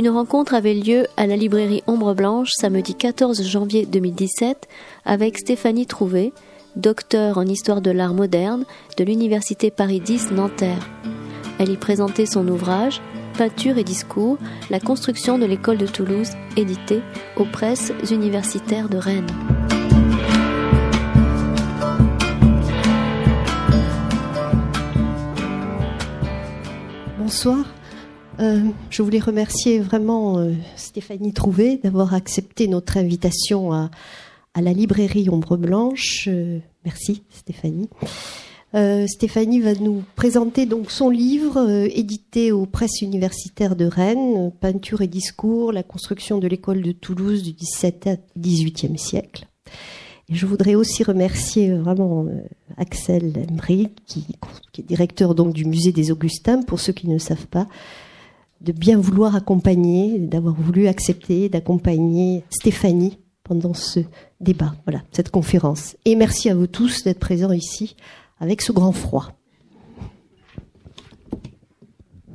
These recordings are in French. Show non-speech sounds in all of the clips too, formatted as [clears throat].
Une rencontre avait lieu à la librairie Ombre Blanche samedi 14 janvier 2017 avec Stéphanie Trouvé, docteur en histoire de l'art moderne de l'Université Paris X Nanterre. Elle y présentait son ouvrage Peinture et discours, la construction de l'école de Toulouse, édité aux presses universitaires de Rennes. Bonsoir. Euh, je voulais remercier vraiment euh, Stéphanie Trouvé d'avoir accepté notre invitation à, la librairie Ombre Blanche. Euh, merci Stéphanie. Stéphanie va nous présenter donc son livre édité aux presses universitaires de Rennes, Peinture et discours, la construction de l'école de Toulouse du XVIIe à XVIIIe siècle. Et je voudrais aussi remercier vraiment Axel Emery, qui, qui, est directeur donc du musée des Augustins, pour ceux qui ne savent pas, de bien vouloir accompagner, d'avoir voulu accepter d'accompagner Stéphanie pendant ce débat, voilà, cette conférence. Et merci à vous tous d'être présents ici avec ce grand froid.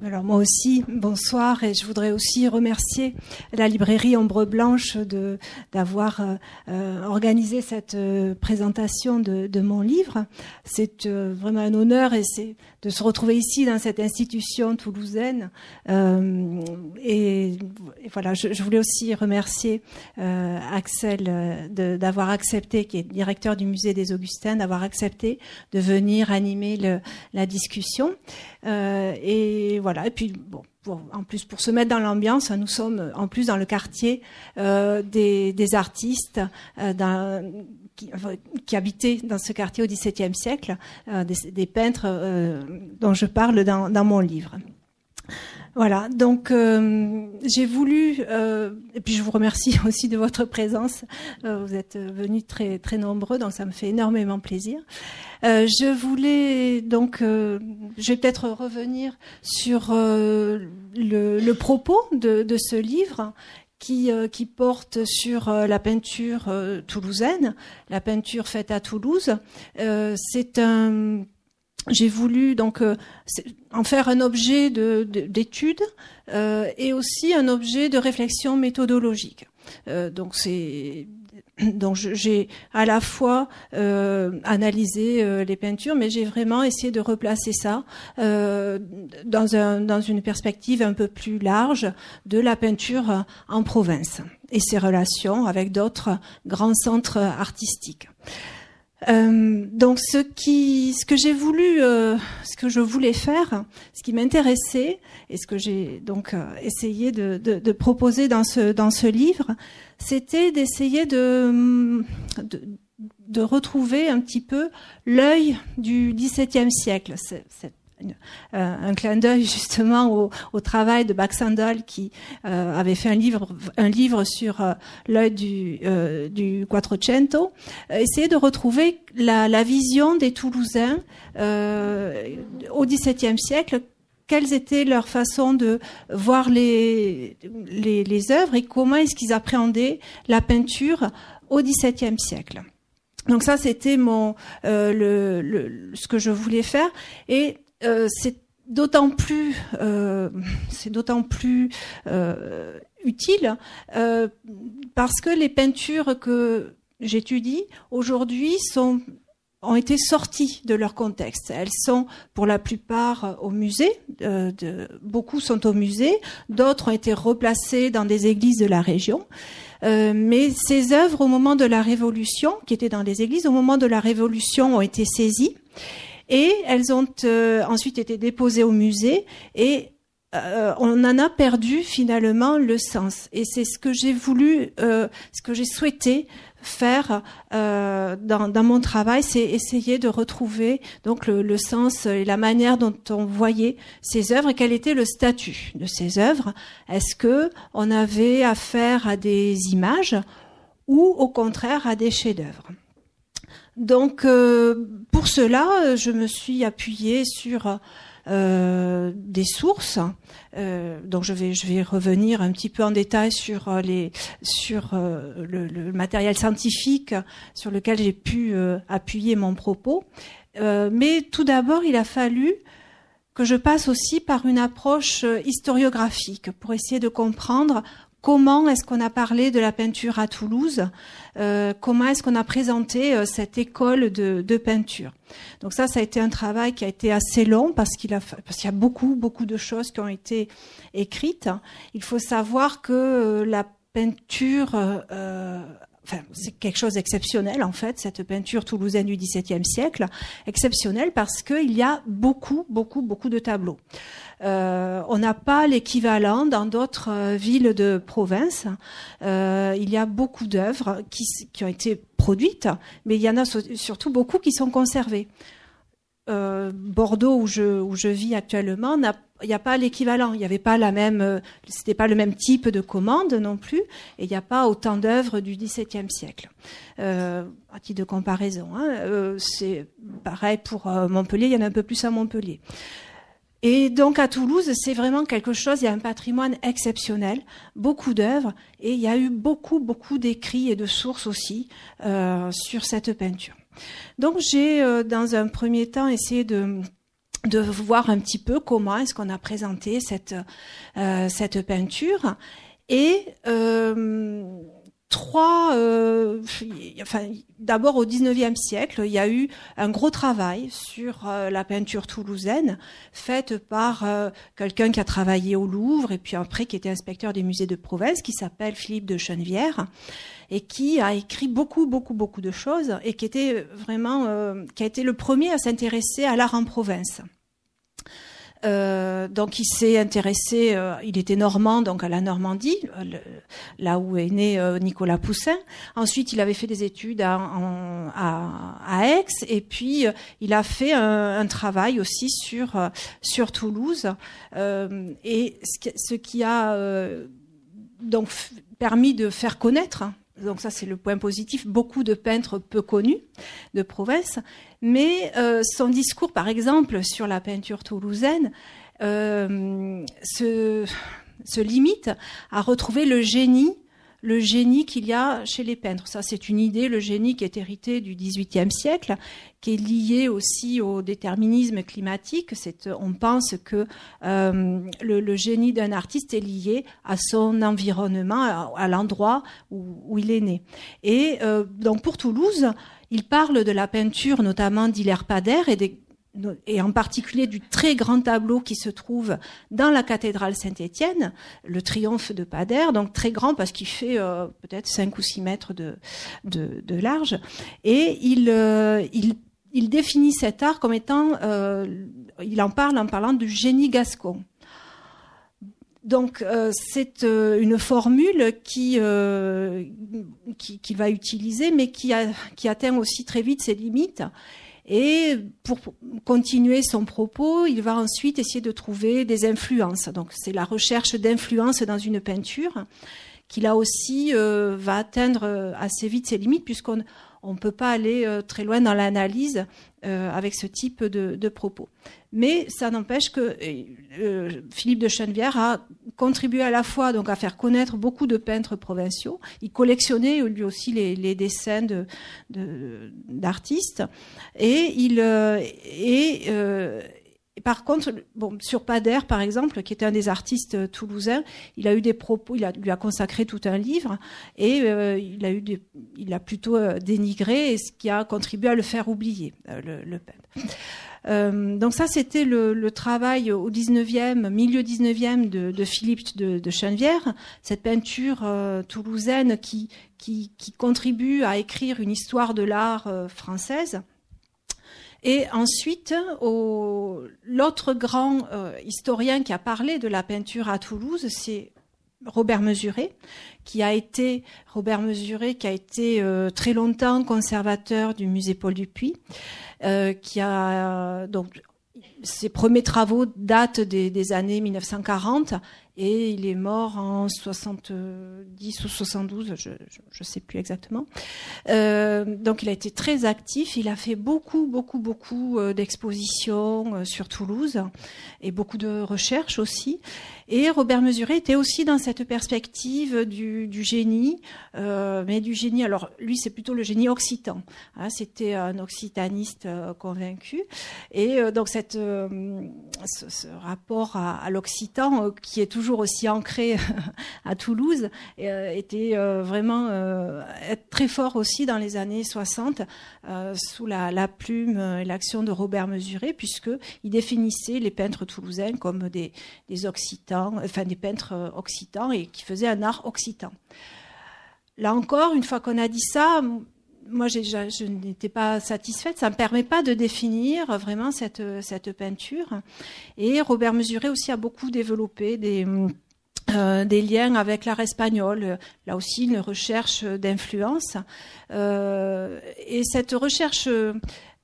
Alors moi aussi, bonsoir, et je voudrais aussi remercier la librairie Ombre Blanche de d'avoir euh, euh, organisé cette euh, présentation de, de, mon livre. C'est vraiment un honneur et c'est de se retrouver ici dans cette institution toulousaine. Euh, et, voilà, je, je, voulais aussi remercier euh, Axel d'avoir accepté, qui est directeur du musée des Augustins, d'avoir accepté de venir animer le, la discussion. Euh, et voilà, et puis bon. En plus, pour se mettre dans l'ambiance, nous sommes en plus dans le quartier euh, des, artistes, euh, qui, habitaient dans ce quartier au XVIIe siècle, euh, des, peintres euh, dont je parle dans mon livre. Voilà, donc euh, j'ai voulu, euh, et puis je vous remercie [laughs] aussi de votre présence. Euh, vous êtes venus très très nombreux, donc ça me fait énormément plaisir. je voulais donc, je vais peut-être revenir sur le, propos de, ce livre qui, porte sur la peinture toulousaine, la peinture faite à Toulouse. c'est un j'ai voulu donc en faire un objet d'étude de, et aussi un objet de réflexion méthodologique. donc c'est donc j'ai à la fois euh, analysé euh, les peintures, mais j'ai vraiment essayé de replacer ça euh, dans, un, dans une perspective un peu plus large de la peinture en province et ses relations avec d'autres grands centres artistiques. Euh, donc ce qui, ce que j'ai voulu, euh, ce que je voulais faire, ce qui m'intéressait et ce que j'ai donc euh, essayé de, proposer dans ce livre, c'était d'essayer de, de, retrouver un petit peu l'œil du XVIIe siècle, euh, un clin d'œil [laughs] justement au, travail de Baxandal qui euh, avait fait un livre, un livre sur euh, l'œil du, Quattrocento, essayer de retrouver la, vision des Toulousains au XVIIe siècle quelles étaient leurs façons de voir les, les, œuvres et comment est-ce qu'ils appréhendaient la peinture au XVIIe siècle? Donc ça, c'était mon le, ce que je voulais faire. Et c'est d'autant plus, euh, c'est d'autant plus euh, utile parce que les peintures que j'étudie aujourd'hui ont été sorties de leur contexte. Elles sont pour la plupart au musée, beaucoup sont au musée, d'autres ont été replacées dans des églises de la région. mais ces œuvres, au moment de la Révolution, qui étaient dans les églises, au moment de la Révolution, ont été saisies et elles ont euh, ensuite été déposées au musée et euh, on en a perdu finalement le sens. Et c'est ce que j'ai voulu, euh, ce que j'ai souhaité faire dans, dans, mon travail, c'est essayer de retrouver donc le, le, sens et la manière dont on voyait ces œuvres et quel était le statut de ces œuvres. Est-ce que on avait affaire à des images ou au contraire à des chefs-d'œuvre? Donc euh, pour cela, je me suis appuyée sur euh, des sources. Euh, donc je vais revenir un petit peu en détail sur euh, les sur le, matériel scientifique sur lequel j'ai pu appuyer mon propos. mais tout d'abord, il a fallu que je passe aussi par une approche historiographique pour essayer de comprendre comment est-ce qu'on a parlé de la peinture à Toulouse, euh, comment est-ce qu'on a présenté euh, cette école de, peinture? Donc ça, ça a été un travail qui a été assez long parce qu'il a parce y a beaucoup beaucoup de choses qui ont été écrites. Il faut savoir que euh, la peinture c'est quelque chose d'exceptionnel en fait, cette peinture toulousaine du XVIIe siècle, exceptionnelle parce qu'il y a beaucoup, beaucoup, beaucoup de tableaux. Euh, on n'a pas l'équivalent dans d'autres euh, villes de province. Euh, il y a beaucoup d'œuvres qui, ont été produites, mais il y en a surtout beaucoup qui sont conservées. Bordeaux, où je, vis actuellement, il n'y a pas l'équivalent. Il n'y avait pas la même, c'était pas le même type de commande non plus, et il n'y a pas autant d'œuvres du XVIIe siècle. à titre de comparaison, hein, c'est pareil pour Montpellier. Il y en a un peu plus à Montpellier. Et donc à Toulouse, c'est vraiment quelque chose, il y a un patrimoine exceptionnel, beaucoup d'œuvres, et il y a eu beaucoup, beaucoup d'écrits et de sources aussi euh, sur cette peinture. Donc j'ai, euh, dans un premier temps, essayé de de voir un petit peu comment est-ce qu'on a présenté cette euh, cette peinture et euh, d'abord au 19e siècle, il y a eu un gros travail sur euh, la peinture toulousaine, faite par euh, quelqu'un qui a travaillé au Louvre et puis après qui était inspecteur des musées de province, qui s'appelle Philippe de Chenevière et qui a écrit beaucoup, beaucoup, beaucoup de choses et qui était vraiment, qui a été le premier à s'intéresser à l'art en province. Euh, donc il s'est intéressé, euh, il était normand, donc à la Normandie, euh, là où est né Nicolas Poussin. Ensuite, il avait fait des études à, à, Aix, et puis il a fait un, travail aussi sur sur Toulouse. et ce, ce, qui a donc permis de faire connaître donc ça c'est le point positif, beaucoup de peintres peu connus de province, mais euh, son discours par exemple sur la peinture toulousaine euh, se, limite à retrouver le génie le génie qu'il y a chez les peintres. Ça, c'est une idée, le génie qui est hérité du XVIIIe siècle, qui est lié aussi au déterminisme climatique. C'est, on pense que euh, le, génie d'un artiste est lié à son environnement, à, l'endroit où, il est né. Et euh, donc pour Toulouse, il parle de la peinture, notamment d'Hilaire Pader et en particulier du très grand tableau qui se trouve dans la cathédrale Saint-Étienne, le triomphe de Pader, donc très grand parce qu'il fait euh, peut-être 5 ou 6 mètres de, large, et il, euh, il, définit cet art comme étant, euh, il en parle en parlant du génie gascon. Donc euh, c'est une formule qui, qui, qui va utiliser, mais qui, atteint aussi très vite ses limites et pour continuer son propos, il va ensuite essayer de trouver des influences. Donc c'est la recherche d'influence dans une peinture qui là aussi euh, va atteindre euh, assez vite ses limites puisqu'on on ne peut pas aller euh, très loin dans l'analyse avec ce type de, propos. Mais ça n'empêche que Philippe de Chenevière a contribué à la fois à faire connaître beaucoup de peintres provinciaux. Il collectionnait lui aussi les, dessins d'artistes et il et par contre, bon, sur Pader, par exemple, qui était un des artistes euh, toulousains, il a eu des propos, il a, lui a consacré tout un livre et euh, il a eu des, il a plutôt euh, dénigré, ce qui a contribué à le faire oublier, le, peintre. donc ça, c'était le, travail au 19e, milieu 19e de, Philippe de, de cette peinture toulousaine qui, qui, qui, contribue à écrire une histoire de l'art française. Et ensuite, l'autre grand euh, historien qui a parlé de la peinture à Toulouse, c'est Robert Mesuré, qui a été Robert Mesuré, qui a été euh, très longtemps conservateur du musée Paul Dupuis, euh, qui a donc ses premiers travaux datent des, des années 1940 et il est mort en 70 ou 72, je ne sais plus exactement. Euh, donc il a été très actif, il a fait beaucoup, beaucoup, beaucoup euh, d'expositions euh, sur Toulouse et beaucoup de recherches aussi. Et Robert Mesuré était aussi dans cette perspective du, génie, mais du génie. Alors lui, c'est plutôt le génie occitan. Hein, C'était un occitaniste convaincu, et donc cette, ce, rapport à l'occitan, qui est toujours aussi ancré [laughs] à Toulouse, était vraiment très fort aussi dans les années 60 sous la, plume et l'action de Robert Mesuré, puisque il définissait les peintres toulousains comme des, des occitans enfin des peintres euh, occitans et qui faisaient un art occitan. Là encore, une fois qu'on a dit ça, moi je n'étais pas satisfaite. Ça ne me permet pas de définir vraiment cette, peinture. Et Robert Mesuré aussi a beaucoup développé des, euh, liens avec l'art espagnol, là aussi une recherche d'influence. Euh, et cette recherche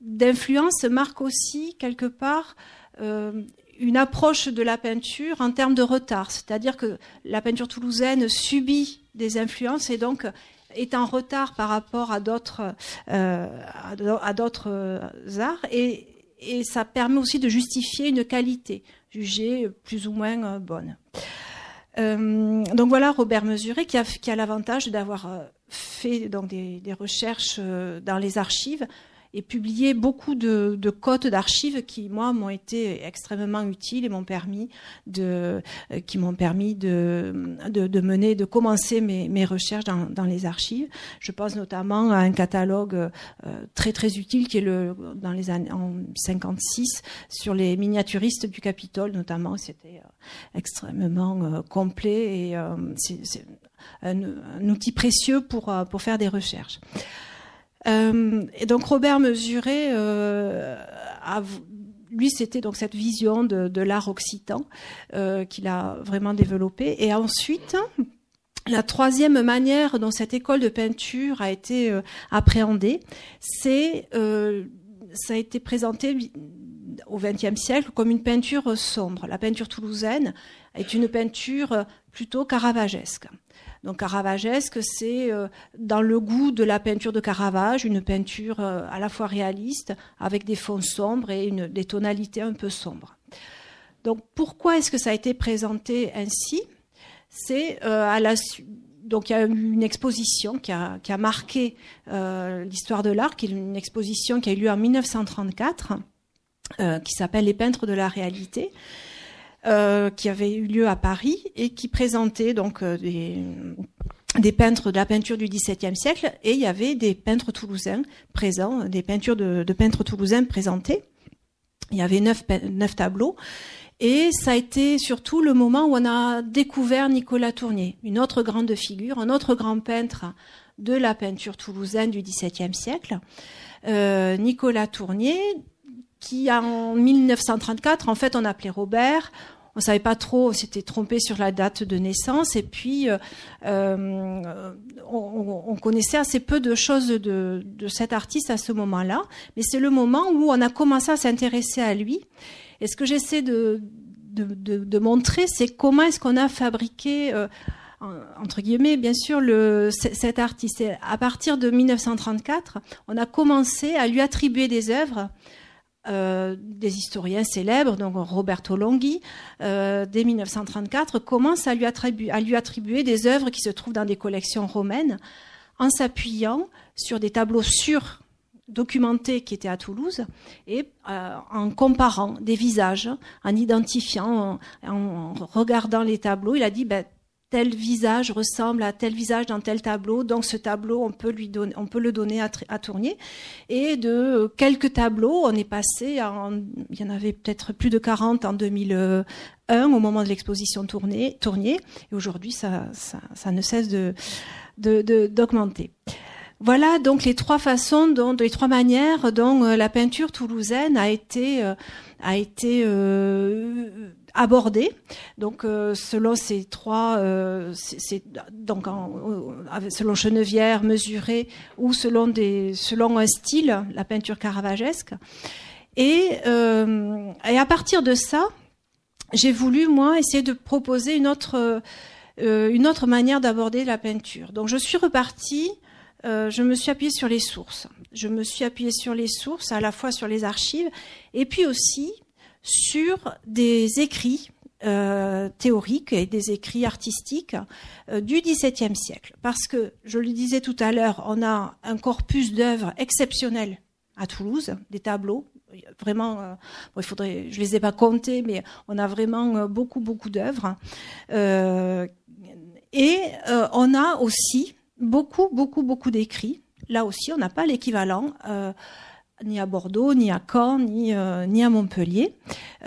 d'influence marque aussi quelque part euh, une approche de la peinture en termes de retard, c'est-à-dire que la peinture toulousaine subit des influences et donc est en retard par rapport à d'autres euh, à d'autres euh, arts et, et, ça permet aussi de justifier une qualité jugée plus ou moins euh, bonne. Donc voilà Robert Mesuré qui a, qui a l'avantage d'avoir fait des, des recherches dans les archives et publié beaucoup de, de cotes d'archives qui moi m'ont été extrêmement utiles et m'ont permis de euh, qui m'ont permis de, de, de, mener de commencer mes, mes recherches dans, dans, les archives. Je pense notamment à un catalogue euh, très très utile qui est le dans les années en 56 sur les miniaturistes du Capitole notamment. C'était euh, extrêmement complet et c'est un, un, outil précieux pour pour faire des recherches euh, et donc Robert Mesuré, euh, lui, c'était donc cette vision de, l'art occitan euh, qu'il a vraiment développé. Et ensuite, la troisième manière dont cette école de peinture a été euh, appréhendée, c'est euh, ça a été présenté au XXe siècle comme une peinture sombre. La peinture toulousaine est une peinture plutôt caravagesque. Donc caravagesque, c'est euh, dans le goût de la peinture de Caravage, une peinture euh, à la fois réaliste, avec des fonds sombres et des tonalités un peu sombres. Donc pourquoi est-ce que ça a été présenté ainsi? C'est euh, à la donc il y a eu une exposition qui a, marqué l'histoire de l'art, qui est une exposition qui a eu lieu en 1934, euh, qui s'appelle Les peintres de la réalité, euh, qui avait eu lieu à Paris et qui présentait donc euh, des, des peintres de la peinture du XVIIe siècle et il y avait des peintres toulousains présents, des peintures de, peintres toulousains présentées. Il y avait neuf, neuf tableaux. Et ça a été surtout le moment où on a découvert Nicolas Tournier, une autre grande figure, un autre grand peintre de la peinture toulousaine du XVIIe siècle. Euh, Nicolas Tournier, qui en 1934, en fait, on appelait Robert. On savait pas trop, on s'était trompé sur la date de naissance, et puis euh, euh, on, on, connaissait assez peu de choses de, de cet artiste à ce moment-là. Mais c'est le moment où on a commencé à s'intéresser à lui. Et ce que j'essaie de, de, de, de, montrer, c'est comment est-ce qu'on a fabriqué euh, entre guillemets, bien sûr, le, cet artiste. À partir de 1934, on a commencé à lui attribuer des œuvres euh, des historiens célèbres, donc Roberto Longhi, euh, dès 1934, commence à lui, attribuer, des œuvres qui se trouvent dans des collections romaines, en s'appuyant sur des tableaux sur documentés qui étaient à Toulouse et euh, en comparant des visages, en identifiant, en, en, regardant les tableaux, il a dit ben, tel visage ressemble à tel visage dans tel tableau, donc ce tableau on peut lui donner, on peut le donner à, à Tournier. Et de quelques tableaux, on est passé, il y en avait peut-être plus de 40 en 2001 au moment de l'exposition Tournier, Tournier et aujourd'hui ça, ça, ne cesse de d'augmenter. Voilà donc les trois façons, dont, les trois manières dont euh, la peinture toulousaine a été euh, a été euh, abordée. Donc euh, selon ces trois, euh, donc en, selon Chenevière, mesuré ou selon des selon un style, la peinture caravagesque. Et, et à partir de ça, j'ai voulu moi essayer de proposer une autre une autre manière d'aborder la peinture. Donc je suis repartie euh, je me suis appuyée sur les sources. Je me suis appuyée sur les sources, à la fois sur les archives, et puis aussi sur des écrits euh, théoriques et des écrits artistiques euh, du XVIIe siècle. Parce que, je le disais tout à l'heure, on a un corpus d'œuvres exceptionnel à Toulouse, des tableaux. Vraiment, il faudrait, je les ai pas comptés, mais on a vraiment beaucoup, beaucoup d'œuvres. et on a aussi beaucoup, beaucoup, beaucoup d'écrits. Là aussi, on n'a pas l'équivalent. Ni à Bordeaux, ni à Caen, ni, euh, à Montpellier.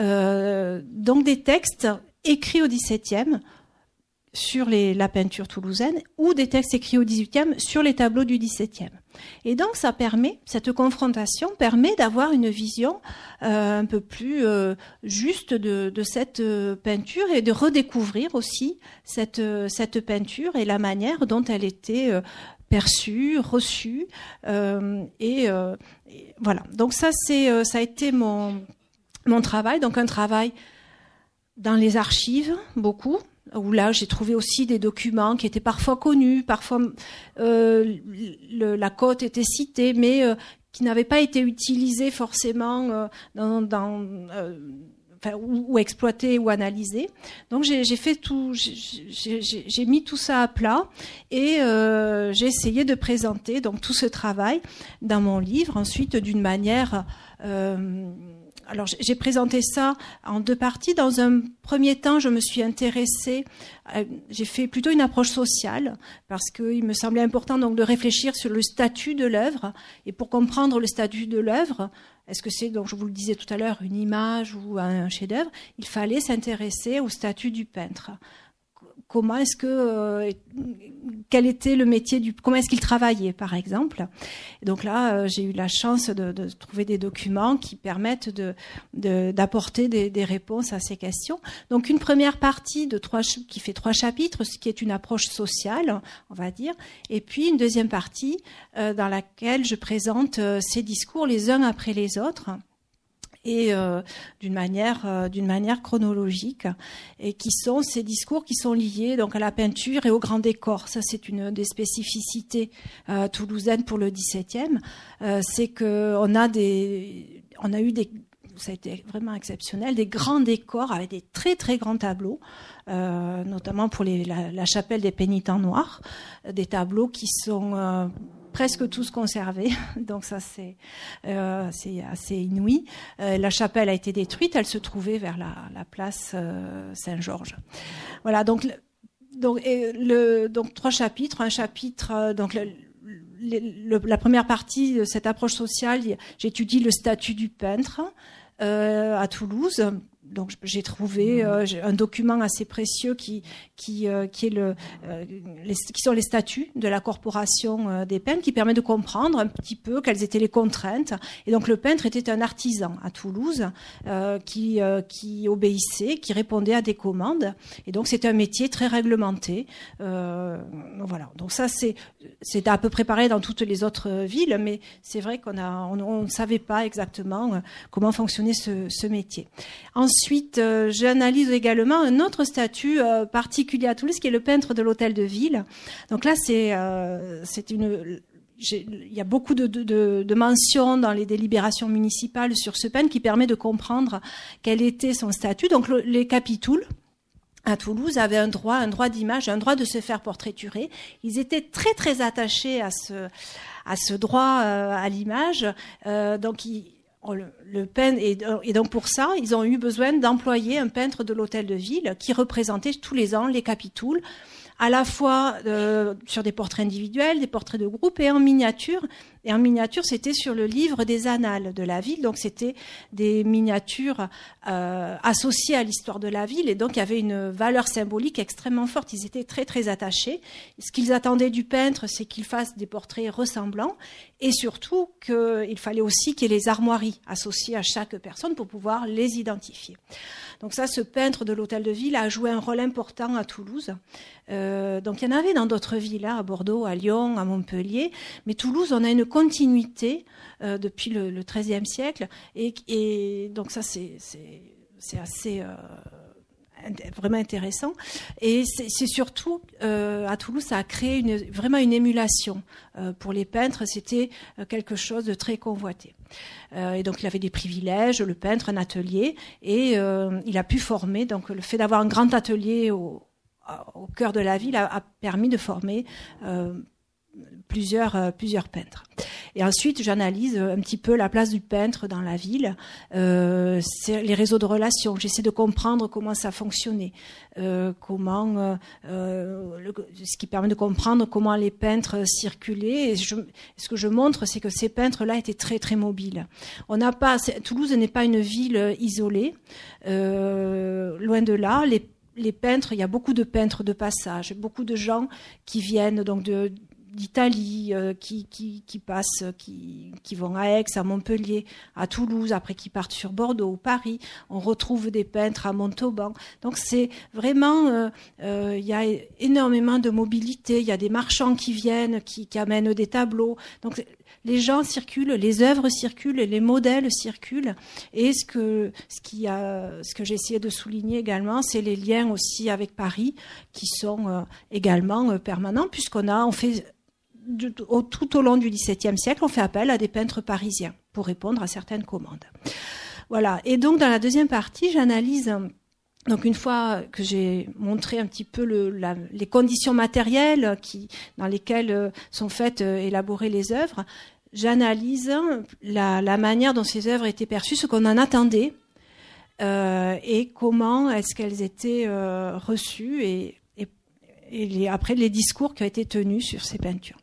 Euh, donc des textes écrits au XVIIe sur la peinture toulousaine ou des textes écrits au XVIIIe sur les tableaux du XVIIe. Et donc ça permet, cette confrontation permet d'avoir une vision euh, un peu plus juste de, cette peinture et de redécouvrir aussi cette, cette peinture et la manière dont elle était perçue, reçue. Et, et, voilà. Donc ça c'est ça a été mon mon travail. Donc un travail dans les archives beaucoup où là j'ai trouvé aussi des documents qui étaient parfois connus, parfois euh, la cote était citée, mais euh, qui n'avaient pas été utilisés forcément euh, dans, euh, ou, ou, exploités ou analysés. Donc j'ai fait tout, j'ai mis tout ça à plat et euh, j'ai essayé de présenter donc tout ce travail dans mon livre ensuite d'une manière euh, alors j'ai présenté ça en deux parties. Dans un premier temps, je me suis intéressée, euh, j'ai fait plutôt une approche sociale parce qu'il me semblait important donc de réfléchir sur le statut de l'œuvre et pour comprendre le statut de l'œuvre, est-ce que c'est donc je vous le disais tout à l'heure une image ou un chef-d'œuvre Il fallait s'intéresser au statut du peintre comment est-ce que euh, quel était le métier du comment est-ce qu'il travaillait par exemple. Donc là euh, j'ai eu la chance de, de, trouver des documents qui permettent de d'apporter des, des, réponses à ces questions. Donc une première partie de trois qui fait trois chapitres ce qui est une approche sociale on va dire. Et puis une deuxième partie euh, dans laquelle je présente ces discours les uns après les autres et euh, d'une manière euh, d'une manière chronologique. Et qui sont ces discours qui sont liés donc à la peinture et au grand décor. Ça c'est une des spécificités euh, toulousaines pour le 17e euh, c'est que on a des on a eu des ça a été vraiment exceptionnel, des grands décors avec des très très grands tableaux, euh, notamment pour les, la, la, chapelle des pénitents noirs, des tableaux qui sont euh, presque tous conservés, [laughs] donc ça c'est euh, assez inouï. Euh, la chapelle a été détruite, elle se trouvait vers la, la place euh, Saint-Georges. Voilà, donc donc le donc trois chapitres, un chapitre donc la première partie de cette approche sociale, j'étudie le statut du peintre à Toulouse donc j'ai trouvé mmh. euh, un document assez précieux qui qui euh, qui est le euh, les, qui sont les statuts de la corporation des peintres qui permet de comprendre un petit peu quelles étaient les contraintes. Et donc le peintre était un artisan à Toulouse qui qui obéissait qui répondait à des commandes. Et donc c'était un métier très réglementé. Voilà. Donc ça c'est c'est à peu près pareil dans toutes les autres villes mais c'est vrai qu'on a on ne savait pas exactement comment fonctionnait ce, ce métier. Ensuite Ensuite, euh, j'analyse également un autre statut euh, particulier à Toulouse, qui est le peintre de l'hôtel de ville. Donc là, c'est euh, il y a beaucoup de, mentions dans les délibérations municipales sur ce peintre qui permet de comprendre quel était son statut. Donc le, les capitouls à Toulouse avaient un droit, un droit d'image, un droit de se faire portraiturer. Ils étaient très très attachés à ce à ce droit à l'image. Donc ils, le, le peintre et, et, donc pour ça, ils ont eu besoin d'employer un peintre de l'hôtel de ville qui représentait tous les ans les capitouls, à la fois euh, sur des portraits individuels, des portraits de groupe et en miniature. Et en miniature, c'était sur le livre des annales de la ville. Donc c'était des miniatures euh, associées à l'histoire de la ville. Et donc il y avait une valeur symbolique extrêmement forte. Ils étaient très très attachés. Ce qu'ils attendaient du peintre, c'est qu'il fasse des portraits ressemblants. Et surtout qu'il fallait aussi qu'il y ait les armoiries associées à chaque personne pour pouvoir les identifier. Donc ça, ce peintre de l'hôtel de ville a joué un rôle important à Toulouse. Euh, donc il y en avait dans d'autres villes, hein, à Bordeaux, à Lyon, à Montpellier. Mais Toulouse, on a une continuité depuis le, XIIIe siècle. Et, donc ça, c'est assez vraiment intéressant. Et c'est surtout euh, à Toulouse, ça a créé une, vraiment une émulation euh, pour les peintres. C'était euh, quelque chose de très convoité. et donc il avait des privilèges, le peintre, un atelier, et il a pu former. Donc le fait d'avoir un grand atelier au, au cœur de la ville a, permis de former plusieurs, plusieurs peintres. Et ensuite, j'analyse un petit peu la place du peintre dans la ville, euh, les réseaux de relations. J'essaie de comprendre comment ça fonctionnait, euh, comment, euh, euh, ce qui permet de comprendre comment les peintres circulaient. Ce que je montre, c'est que ces peintres-là étaient très très mobiles. On pas, Toulouse n'est pas une ville isolée, euh, loin de là. Les les peintres, il y a beaucoup de peintres de passage, beaucoup de gens qui viennent donc de, d'Italie euh, qui, qui, qui, passent, qui, qui vont à Aix, à Montpellier, à Toulouse, après qui partent sur Bordeaux ou Paris. On retrouve des peintres à Montauban. Donc c'est vraiment, euh, euh, il y a énormément de mobilité. Il y a des marchands qui viennent, qui, amènent des tableaux. Donc les gens circulent, les œuvres circulent, les modèles circulent. Et ce que, ce ce que j'ai essayé de souligner également, c'est les liens aussi avec Paris qui sont également permanents puisqu'on a, on fait tout au long du XVIIe siècle, on fait appel à des peintres parisiens pour répondre à certaines commandes. Voilà. Et donc, dans la deuxième partie, j'analyse. Donc une fois que j'ai montré un petit peu le, les conditions matérielles dans lesquelles euh, sont faites euh, élaborer les œuvres, j'analyse la, manière dont ces œuvres étaient perçues, ce qu'on en attendait, euh, et comment est-ce qu'elles étaient reçues et et après les discours qui ont été tenus sur ces peintures.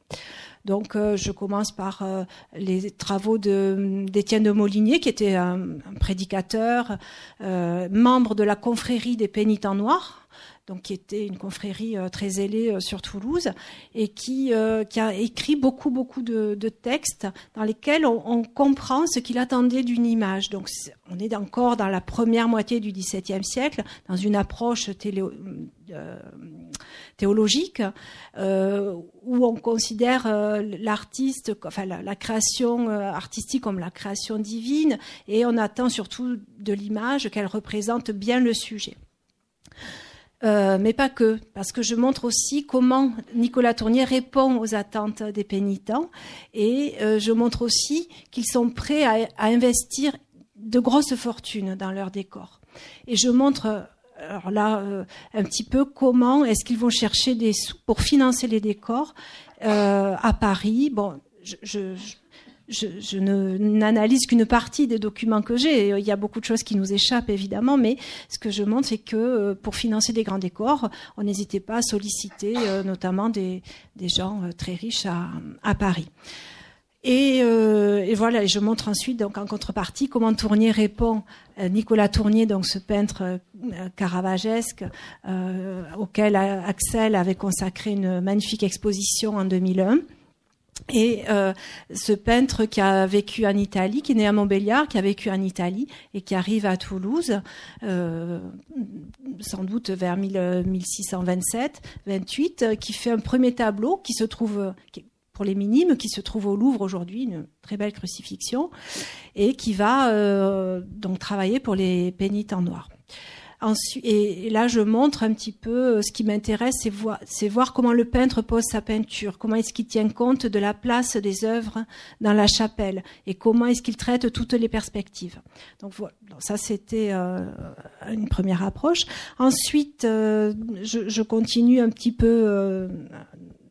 Donc, euh, je commence par euh, les travaux d'Étienne de, Molinier, qui était un, prédicateur, euh, membre de la confrérie des pénitents noirs, donc qui était une confrérie très zélée sur Toulouse, et qui, qui, a écrit beaucoup, beaucoup de, textes dans lesquels on, comprend ce qu'il attendait d'une image. Donc, on est encore dans la première moitié du XVIIe siècle, dans une approche théologique euh, où on considère euh, l'artiste, enfin la, création euh, artistique comme la création divine, et on attend surtout de l'image qu'elle représente bien le sujet. Mais pas que, parce que je montre aussi comment Nicolas Tournier répond aux attentes des pénitents, et je montre aussi qu'ils sont prêts à, à investir de grosses fortunes dans leur décor. Et je montre alors là, euh, un petit peu comment est-ce qu'ils vont chercher des sous pour financer les décors euh, à Paris. Bon, je, je, je, je n'analyse qu'une partie des documents que j'ai. Il y a beaucoup de choses qui nous échappent évidemment, mais ce que je montre, c'est que euh, pour financer des grands décors, on n'hésitait pas à solliciter notamment des, gens très riches à, Paris. Et, euh, et, voilà, je montre ensuite donc en contrepartie comment Tournier répond. Euh, Nicolas Tournier, donc ce peintre euh, caravagesque euh, auquel Axel avait consacré une magnifique exposition en 2001. Et euh, ce peintre qui a vécu en Italie, qui est né à Montbéliard, qui a vécu en Italie et qui arrive à Toulouse, euh, sans doute vers 1627, 28, qui fait un premier tableau qui se trouve, pour les minimes, qui se trouve au Louvre aujourd'hui, une très belle crucifixion, et qui va euh, donc travailler pour les pénitents noirs. Et là, je montre un petit peu euh, ce qui m'intéresse, c'est voir, voir, comment le peintre pose sa peinture, comment est-ce qu'il tient compte de la place des œuvres dans la chapelle, et comment est-ce qu'il traite toutes les perspectives? Donc voilà, ça c'était euh, une première approche. Ensuite, euh, je, je, continue un petit peu euh,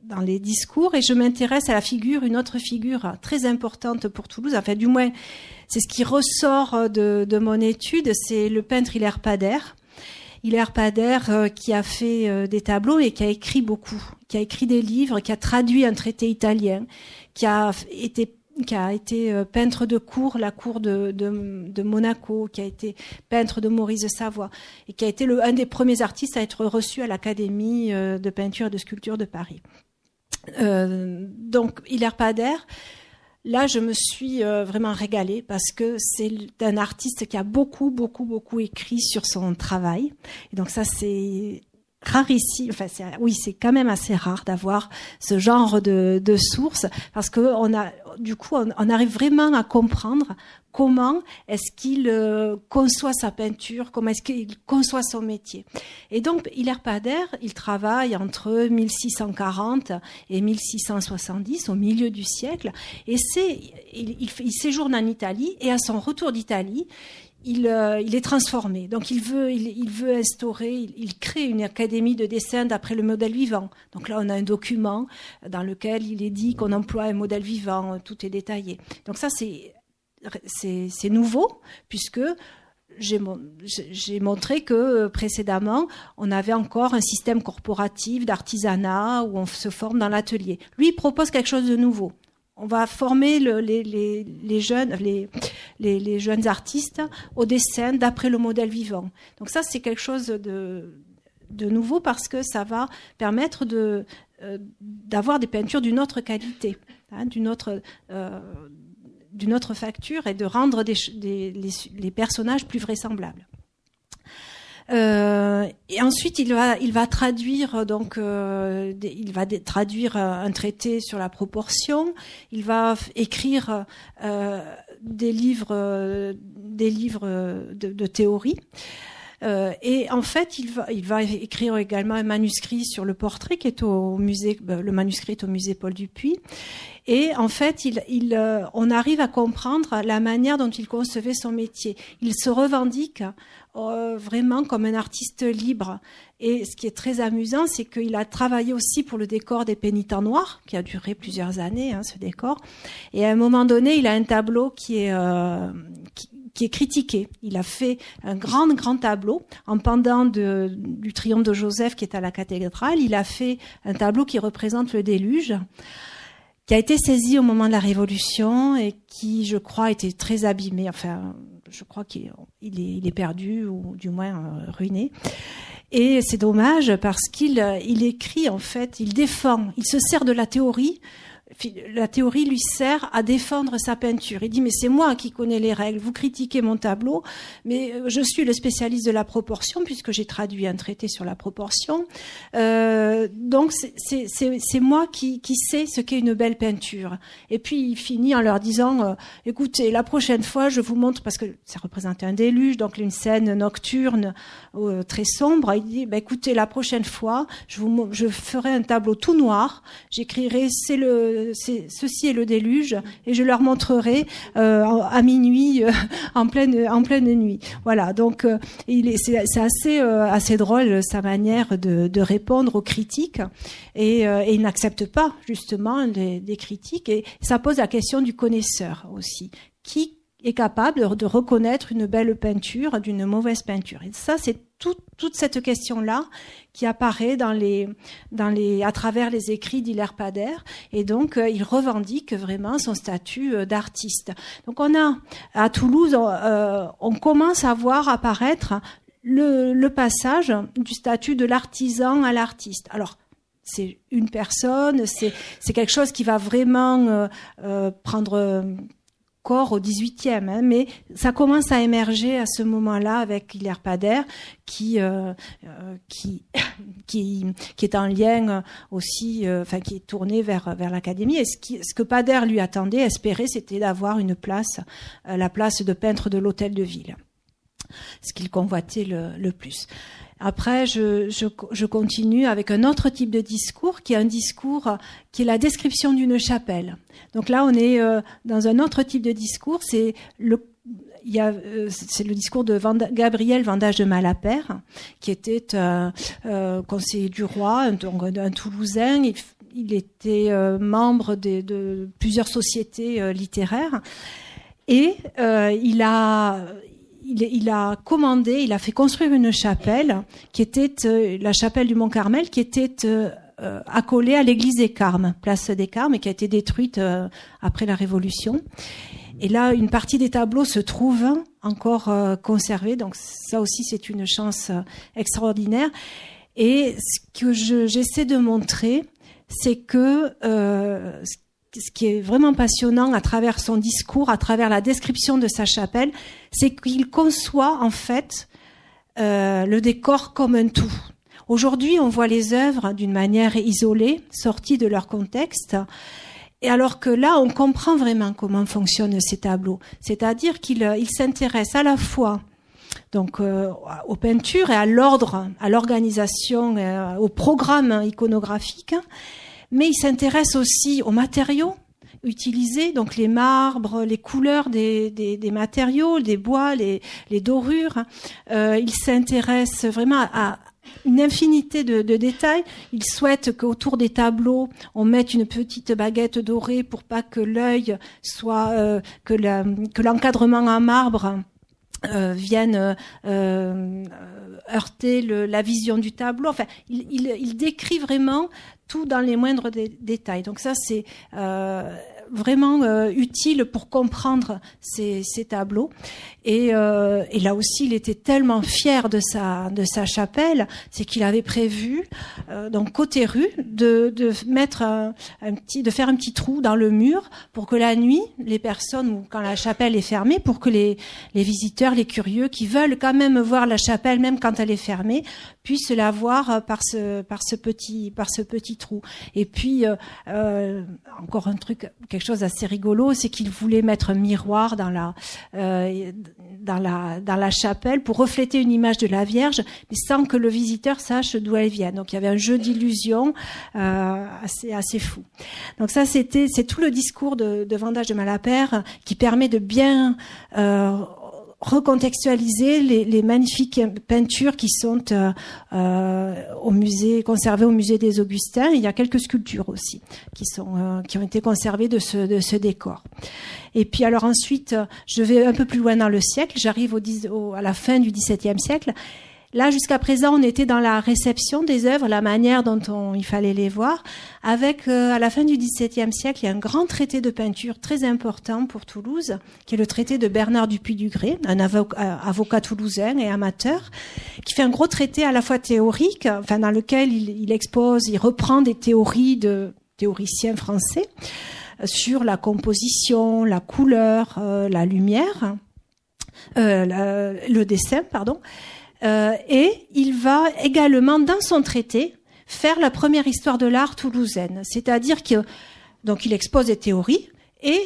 dans les discours et je m'intéresse à la figure, une autre figure très importante pour Toulouse, enfin du moins c'est ce qui ressort de, de mon étude, c'est le peintre Hilaire Pader. Hilaire Pader euh, qui a fait euh, des tableaux et qui a écrit beaucoup, qui a écrit des livres, qui a traduit un traité italien, qui a été euh, peintre de cour, la cour de, Monaco, qui a été peintre de Maurice de Savoie, et qui a été un des premiers artistes à être reçu à l'Académie de peinture et de sculpture de Paris. Donc Hilaire Pader, là je me suis euh, vraiment régalée parce que c'est un artiste qui a beaucoup, beaucoup, beaucoup écrit sur son travail. Et donc ça c'est rare ici, enfin oui c'est quand même assez rare d'avoir ce genre de, de sources parce que on a du coup, on, arrive vraiment à comprendre comment est-ce qu'il euh, conçoit sa peinture, comment est-ce qu'il conçoit son métier. Et donc, Hilaire Pader, il travaille entre 1640 et 1670, au milieu du siècle, et c'est, il, il séjourne en Italie, et à son retour d'Italie, euh, il, est transformé. Donc il veut, il, veut instaurer, il, crée une académie de dessin d'après le modèle vivant. Donc là, on a un document dans lequel il est dit qu'on emploie un modèle vivant, tout est détaillé. Donc ça, c'est c'est nouveau puisque j'ai montré que euh, précédemment, on avait encore un système corporatif d'artisanat où on se forme dans l'atelier. Lui il propose quelque chose de nouveau on va former les, jeunes, artistes au dessin d'après le modèle vivant. Donc ça, c'est quelque chose de, nouveau parce que ça va permettre euh, d'avoir des peintures d'une autre qualité, hein, d'une autre, euh, d'une autre facture et de rendre les personnages plus vraisemblables. Euh, et ensuite, il va, traduire donc, euh, il va traduire un traité sur la proportion. Il va écrire euh, des livres, des livres de théorie. Euh, et en fait, il va, il va écrire également un manuscrit sur le portrait qui est au musée, ben, le manuscrit est au musée Paul Dupuis. Et en fait, il, il, euh, on arrive à comprendre la manière dont il concevait son métier. Il se revendique euh, vraiment comme un artiste libre. Et ce qui est très amusant, c'est qu'il a travaillé aussi pour le décor des pénitents noirs, qui a duré plusieurs années, hein, ce décor. Et à un moment donné, il a un tableau qui est, euh, qui est critiqué. Il a fait un grand, grand tableau en pendant du triomphe de Joseph qui est à la cathédrale. Il a fait un tableau qui représente le déluge qui a été saisi au moment de la Révolution et qui, je crois, était très abîmé. Enfin, je crois qu'il est, perdu ou du moins euh, ruiné. Et c'est dommage parce qu'il il écrit, en fait, il défend, il se sert de la théorie la théorie lui sert à défendre sa peinture. Il dit mais c'est moi qui connais les règles. Vous critiquez mon tableau, mais euh, je suis le spécialiste de la proportion puisque j'ai traduit un traité sur la proportion. Euh, donc c'est moi qui, sais ce qu'est une belle peinture. Et puis il finit en leur disant euh, écoutez la prochaine fois je vous montre parce que ça représente un déluge donc une scène nocturne très sombre. Il dit bah, écoutez la prochaine fois je ferai un tableau tout noir. J'écrirai c'est le ceci est le déluge, et je leur montrerai euh, à minuit, euh, [laughs] en pleine en pleine nuit. Voilà. Donc, euh, il est c'est assez assez drôle sa manière de, répondre aux critiques, et, il n'accepte pas justement des critiques, et ça pose la question du connaisseur aussi, qui est capable de reconnaître une belle peinture d'une mauvaise peinture? Et ça, c'est toute cette question-là qui apparaît dans les, dans les, à travers les écrits d'Hilaire Pader. Et donc, euh, il revendique vraiment son statut euh, d'artiste. Donc, on a, à Toulouse, euh, on commence à voir apparaître le passage du statut de l'artisan à l'artiste. Alors, c'est une personne, c'est quelque chose qui va vraiment prendre corps au 18e, hein, mais ça commence à émerger à ce moment-là avec Hilaire Pader, qui, euh, euh, qui, [laughs] qui, qui, est en lien aussi, euh, enfin qui est tourné vers, vers l'académie. Et ce que Pader lui attendait, espérait, c'était d'avoir une place, la place de peintre de l'hôtel de ville, ce qu'il convoitait le, le plus. Après, je, je, je, continue avec un autre type de discours, qui est un discours qui est la description d'une chapelle. Donc là, on est euh, dans un autre type de discours. C'est le il y a, euh, c'est le discours de Gabriel Vendage de Malapert, qui était euh, conseiller du roi, un, un Toulousain. Il, était membre de, plusieurs sociétés littéraires. Et il a il, a commandé, il a fait construire une chapelle qui était euh, la chapelle du Mont Carmel, qui était euh, euh, accolée à l'église des Carmes, place des Carmes, et qui a été détruite après la Révolution. Et là, une partie des tableaux se trouve encore conservés, donc ça aussi c'est une chance extraordinaire. Et ce que j'essaie de montrer, c'est que ce qui est vraiment passionnant à travers son discours, à travers la description de sa chapelle, c'est qu'il conçoit en fait euh, le décor comme un tout. Aujourd'hui, on voit les œuvres d'une manière isolée, sorties de leur contexte, et alors que là, on comprend vraiment comment fonctionnent ces tableaux. C'est-à-dire qu'il il s'intéresse à la fois donc aux peintures et à l'ordre, à l'organisation, au programme iconographique, mais il s'intéresse aussi aux matériaux utilisés, donc les marbres, les couleurs des, matériaux, des bois, les, dorures. Euh, il s'intéresse vraiment à, une infinité de, détails. Il souhaite qu'autour des tableaux, on mette une petite baguette dorée pour pas que l'œil soit, euh, que l'encadrement en marbre euh, vienne euh, heurter le, la vision du tableau. Enfin, il, décrit vraiment tout dans les moindres détails. Donc ça, c'est euh, vraiment euh, utile pour comprendre ces, ces tableaux. Et, euh, et, là aussi, il était tellement fier de sa de sa chapelle, c'est qu'il avait prévu, euh, donc côté rue, de, de mettre un, petit, de faire un petit trou dans le mur pour que la nuit, les personnes ou quand la chapelle est fermée, pour que les les visiteurs, les curieux qui veulent quand même voir la chapelle même quand elle est fermée, puissent la voir par ce par ce petit par ce petit trou. Et puis euh, euh encore un truc, quelque chose d'assez rigolo, c'est qu'il voulait mettre un miroir dans la euh, dans la dans la chapelle pour refléter une image de la Vierge, mais sans que le visiteur sache d'où elle vient. Donc il y avait un jeu d'illusion euh, assez assez fou. Donc ça c'était c'est tout le discours de, de Vendage de Malapert qui permet de bien euh, recontextualiser les, les, magnifiques peintures qui sont euh, euh, au musée conservées au musée des Augustins. Il y a quelques sculptures aussi qui sont euh, qui ont été conservées de ce de ce décor. Et puis alors ensuite, je vais un peu plus loin dans le siècle. J'arrive au, au, à la fin du XVIIe siècle Là, jusqu'à présent, on était dans la réception des œuvres, la manière dont on, il fallait les voir. Avec, euh, à la fin du XVIIe siècle, il y a un grand traité de peinture très important pour Toulouse, qui est le traité de Bernard Dupuy-Dugré, un avocat, euh, avocat, toulousain et amateur, qui fait un gros traité à la fois théorique, dans lequel il, expose, il reprend des théories de théoriciens français euh, sur la composition, la couleur, la lumière, le dessin, pardon. Euh, et il va également, dans son traité, faire la première histoire de l'art toulousaine. C'est-à-dire que donc il expose des théories et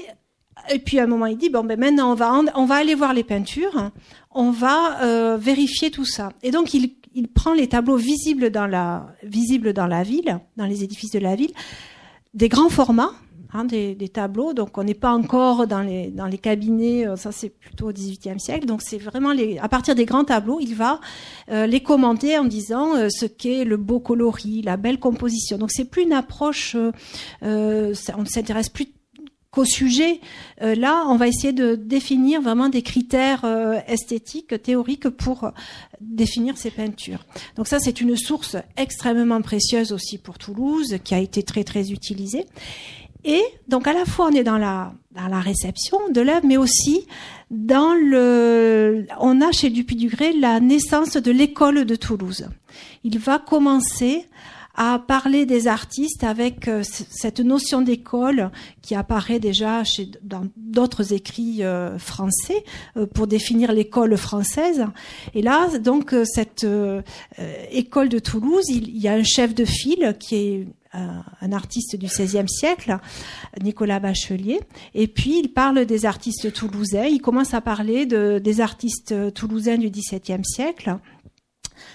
et puis à un moment il dit bon ben maintenant on va on va aller voir les peintures, on va euh, vérifier tout ça. Et donc il, il prend les tableaux visibles dans la visibles dans la ville, dans les édifices de la ville, des grands formats hein, des, tableaux. Donc on n'est pas encore dans les, dans les cabinets, euh, ça c'est plutôt au XVIIIe siècle. Donc c'est vraiment à partir des grands tableaux, il va euh, les commenter en disant euh, ce qu'est le beau coloris, la belle composition. Donc c'est plus une approche, on ne s'intéresse plus qu'au sujet. Là, on va essayer de définir vraiment des critères esthétiques, théoriques pour définir ces peintures. Donc ça, c'est une source extrêmement précieuse aussi pour Toulouse, qui a été très très utilisée. Et donc à la fois on est dans la dans la réception de l'œuvre, mais aussi dans le on a chez Dupuy-Dugré la naissance de l'école de Toulouse. Il va commencer à parler des artistes avec euh, cette notion d'école qui apparaît déjà chez, dans d'autres écrits euh, français euh, pour définir l'école française. Et là, donc, cette école de Toulouse, il, y a un chef de file qui est un artiste du XVIe siècle, Nicolas Bachelier. Et puis, il parle des artistes toulousains. Il commence à parler de, des artistes toulousains du XVIIe siècle.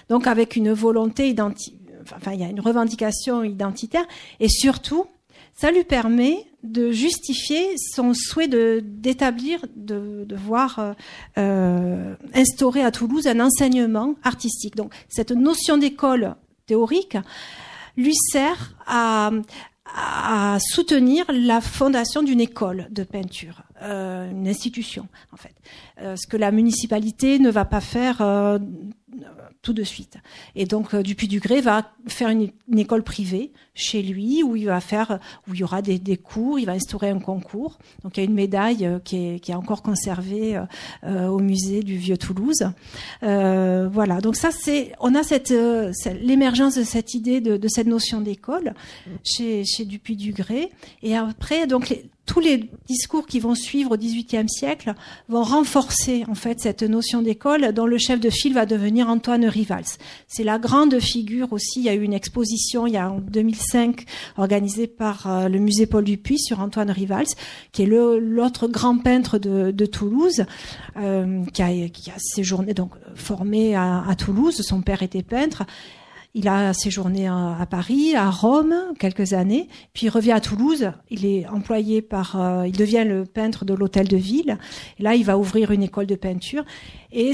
Donc, avec une volonté identique enfin, il y a une revendication identitaire, et surtout, ça lui permet de justifier son souhait d'établir, de, voir euh, instaurer à Toulouse un enseignement artistique. Donc, cette notion d'école théorique lui sert à, soutenir la fondation d'une école de peinture, euh, une institution en fait. Euh, ce que la municipalité ne va pas faire euh, tout de suite. Et donc euh, Dupuy-Dugré va faire une, école privée chez lui où il va faire, où il y aura des, des, cours, il va instaurer un concours. Donc il y a une médaille qui est, qui est encore conservée au musée du Vieux Toulouse. Voilà. Donc ça c'est, on a cette, l'émergence de cette idée de, cette notion d'école chez, chez Dupuy-Dugré. Et après donc les, tous les discours qui vont suivre au XVIIIe siècle vont renforcer en fait cette notion d'école dont le chef de file va devenir Antoine Rivals. C'est la grande figure aussi. Il y a eu une exposition il y a en 2005 organisée par euh, le musée Paul Dupuis sur Antoine Rivals, qui est l'autre grand peintre de, Toulouse, euh, qui, a, séjourné donc formé à Toulouse. Son père était peintre il a séjourné à, Paris, à Rome quelques années, puis il revient à Toulouse. Il est employé par, euh, il devient le peintre de l'hôtel de ville. Là, il va ouvrir une école de peinture. Et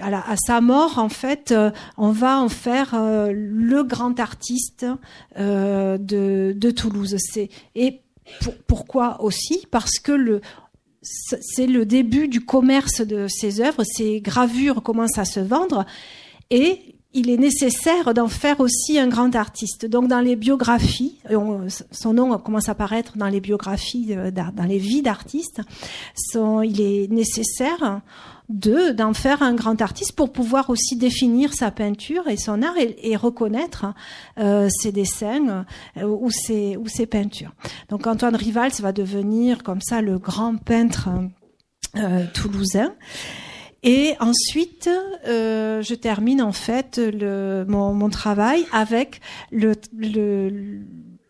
à, sa mort, en fait, euh, on va en faire euh, le grand artiste de, Toulouse. C'est et pourquoi aussi? Parce que c'est le début du commerce de ses œuvres. Ses gravures commencent à se vendre et il est nécessaire d'en faire aussi un grand artiste. Donc dans les biographies, son nom commence à apparaître dans les biographies, euh, dans les vies d'artistes, il est nécessaire de d'en faire un grand artiste pour pouvoir aussi définir sa peinture et son art et, reconnaître euh, ses dessins euh, ou ses ou ses peintures. Donc Antoine Rivals va devenir comme ça le grand peintre toulousain. Et ensuite, euh, je termine en fait le, mon, mon travail avec le, le,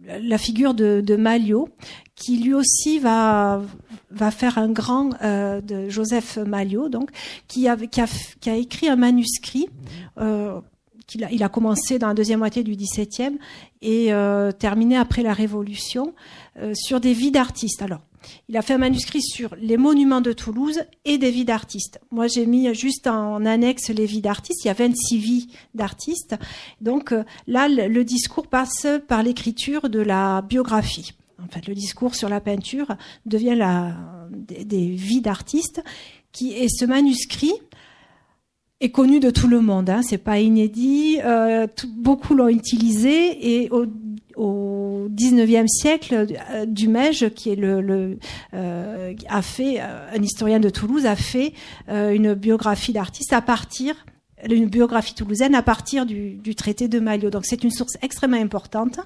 la figure de, de Malio, qui lui aussi va va faire un grand euh, de Joseph Malio, donc qui a, qui a, qui a écrit un manuscrit. Euh, qu'il a, il a commencé dans la deuxième moitié du XVIIe et euh, terminé après la Révolution euh, sur des vies d'artistes. Alors, il a fait un manuscrit sur les monuments de Toulouse et des vies d'artistes. Moi, j'ai mis juste en annexe les vies d'artistes. Il y a 26 vies d'artistes. Donc euh, là, le, discours passe par l'écriture de la biographie. En fait, le discours sur la peinture devient la, des, vies d'artistes. Qui, et ce manuscrit, est connu de tout le monde. Hein, c'est pas inédit. Euh, beaucoup l'ont utilisé et au au 19e siècle, euh, Dumège, qui est le, le euh, a fait un historien de Toulouse, a fait une biographie d'artiste à partir une biographie toulousaine à partir du, traité de Malio. Donc c'est une source extrêmement importante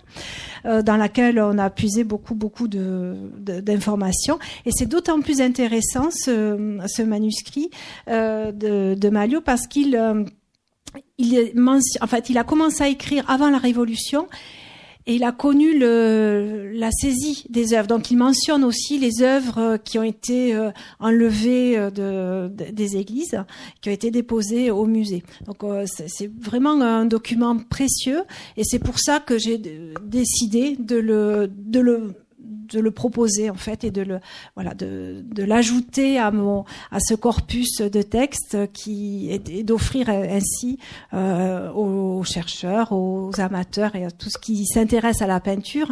euh, dans laquelle on a puisé beaucoup beaucoup d'informations de, et c'est d'autant plus intéressant ce, manuscrit euh, de, de Malio parce qu'il fait, il a commencé à écrire avant la Révolution et il a connu le, la saisie des œuvres. Donc il mentionne aussi les œuvres qui ont été euh, enlevées euh, de, des églises, qui ont été déposées au musée. Donc euh, c'est vraiment un document précieux et c'est pour ça que j'ai décidé de le, de le de le proposer en fait et de le voilà de, de l'ajouter à mon à ce corpus de textes qui est d'offrir ainsi euh, aux chercheurs, aux amateurs et à tout ce qui s'intéresse à la peinture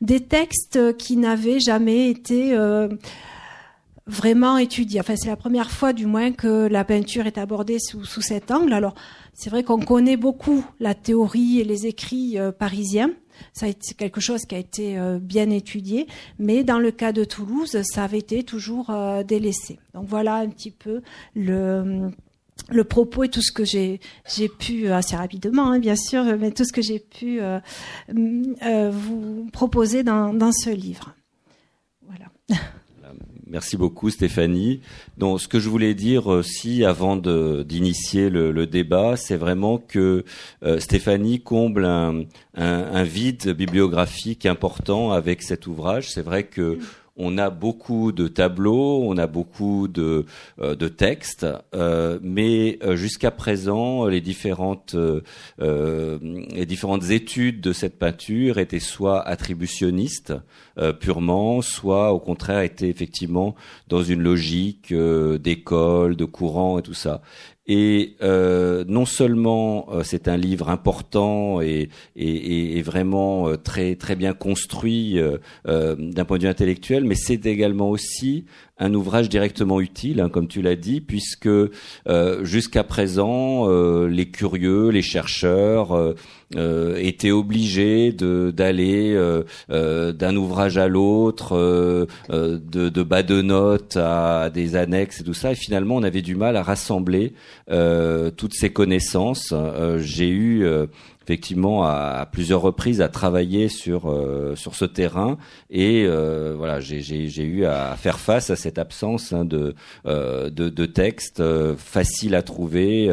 des textes qui n'avaient jamais été euh, vraiment étudiés. Enfin, c'est la première fois, du moins, que la peinture est abordée sous, sous cet angle. Alors, c'est vrai qu'on connaît beaucoup la théorie et les écrits euh, parisiens, ça a été quelque chose qui a été euh, bien étudié, mais dans le cas de Toulouse, ça avait été toujours euh, délaissé. Donc voilà un petit peu le le propos et tout ce que j'ai pu assez rapidement hein, bien sûr [laughs] mais tout ce que j'ai pu euh, vous proposer dans dans ce livre voilà [laughs] Merci beaucoup Stéphanie. Donc ce que je voulais dire aussi avant d'initier le, débat, c'est vraiment que euh, Stéphanie comble un, un, vide bibliographique important avec cet ouvrage. C'est vrai que on a beaucoup de tableaux, on a beaucoup de, euh, textes, euh, mais euh, jusqu'à présent, les différentes, les différentes études de cette peinture étaient soit attributionnistes purement, soit au contraire étaient effectivement dans une logique d'école, de courant et tout ça. Et euh, non seulement euh, c'est un livre important et, vraiment euh, très très bien construit euh, d'un point de vue intellectuel, mais c'est également aussi un ouvrage directement utile, hein, comme tu l'as dit, puisque euh, jusqu'à présent, euh, les curieux, les chercheurs euh, étaient obligés d'aller d'un ouvrage à l'autre, de, de, bas de notes à des annexes et tout ça, et finalement, on avait du mal à rassembler toutes ces connaissances. J'ai eu effectivement à, plusieurs reprises à travailler sur sur ce terrain. Et voilà j'ai eu à faire face à cette absence hein, de, de, de textes faciles à trouver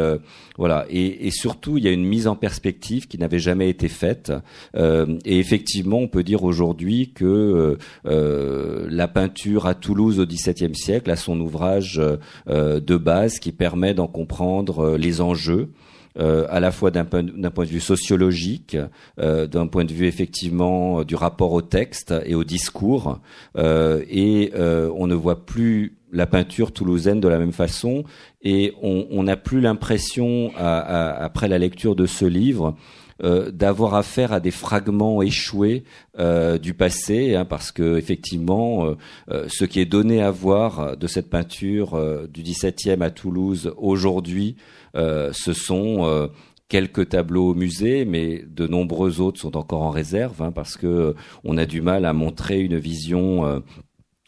voilà. Et, et, surtout il y a une mise en perspective qui n'avait jamais été faite. Et effectivement on peut dire aujourd'hui que la peinture à Toulouse au XVIIe siècle a son ouvrage de base qui permet d'en comprendre les enjeux euh, à la fois d'un point, point, de vue sociologique, euh, d'un point de vue effectivement du rapport au texte et au discours, euh, et on ne voit plus la peinture toulousaine de la même façon, et on n'a plus l'impression, après la lecture de ce livre, euh, d'avoir affaire à des fragments échoués euh, du passé, hein, parce que effectivement, euh, ce qui est donné à voir de cette peinture du XVIIe à Toulouse aujourd'hui ce sont quelques tableaux au musée, mais de nombreux autres sont encore en réserve hein, parce que on a du mal à montrer une vision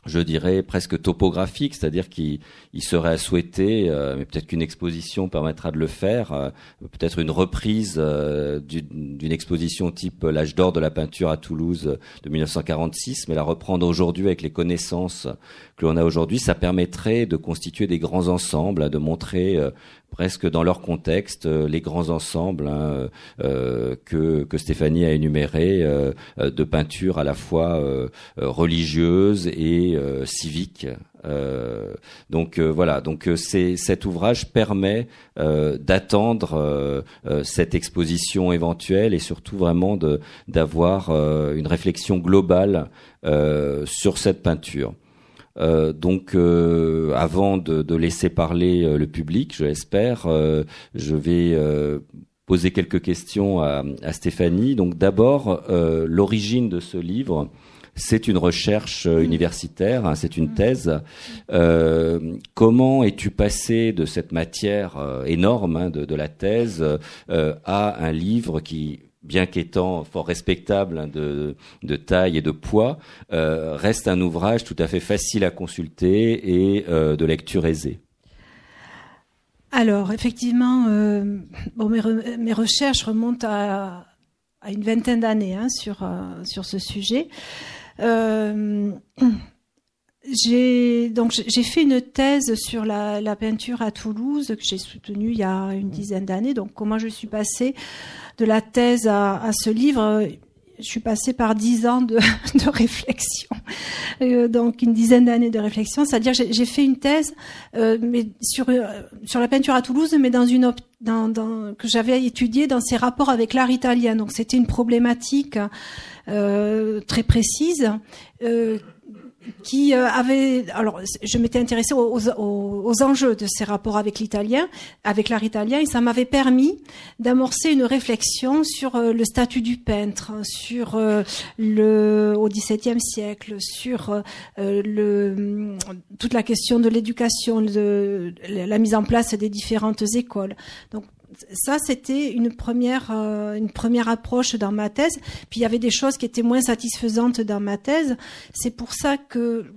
je dirais presque topographique, c'est-à-dire qu'il serait à souhaiter, mais peut-être qu'une exposition permettra de le faire, peut-être une reprise d'une exposition type l'âge d'or de la peinture à Toulouse de 1946, mais la reprendre aujourd'hui avec les connaissances que l'on a aujourd'hui, ça permettrait de constituer des grands ensembles, hein, de montrer presque dans leur contexte euh, les grands ensembles hein, euh, que, que Stéphanie a énumérés euh, de peintures à la fois religieuses et civiques. donc voilà, donc cet ouvrage permet d'attendre cette exposition éventuelle et surtout vraiment d'avoir une réflexion globale sur cette peinture. Euh, donc, euh, avant de, laisser parler euh, le public, je l'espère, je vais poser quelques questions à, Stéphanie. Donc, d'abord, l'origine de ce livre. C'est une recherche universitaire, hein, c'est une thèse. comment es-tu passé de cette matière énorme hein, de, la thèse à un livre qui bien qu'étant fort respectable hein, de, taille et de poids, euh, reste un ouvrage tout à fait facile à consulter et euh, de lecture aisée. Alors, effectivement, euh, mes, recherches remontent à, une vingtaine d'années hein, sur ce sujet. J'ai donc j'ai fait une thèse sur la, la, peinture à Toulouse que j'ai soutenue il y a une dizaine d'années. Donc comment je suis passée de la thèse à, ce livre, je suis passée par dix ans de, [laughs] de réflexion, euh, donc une dizaine d'années de réflexion. C'est-à-dire j'ai fait une thèse, euh, mais sur euh, sur la peinture à Toulouse, mais dans une dans, dans, que j'avais étudiée dans ses rapports avec l'art italien. Donc c'était une problématique très précise qui euh, avait alors je m'étais intéressée aux, aux, enjeux de ces rapports avec l'italien, avec l'art italien, et ça m'avait permis d'amorcer une réflexion sur euh, le statut du peintre, sur euh, le au XVIIe siècle, sur le toute la question de l'éducation, de la mise en place des différentes écoles. Donc ça, c'était une première, euh, une première approche dans ma thèse. Puis il y avait des choses qui étaient moins satisfaisantes dans ma thèse. C'est pour ça que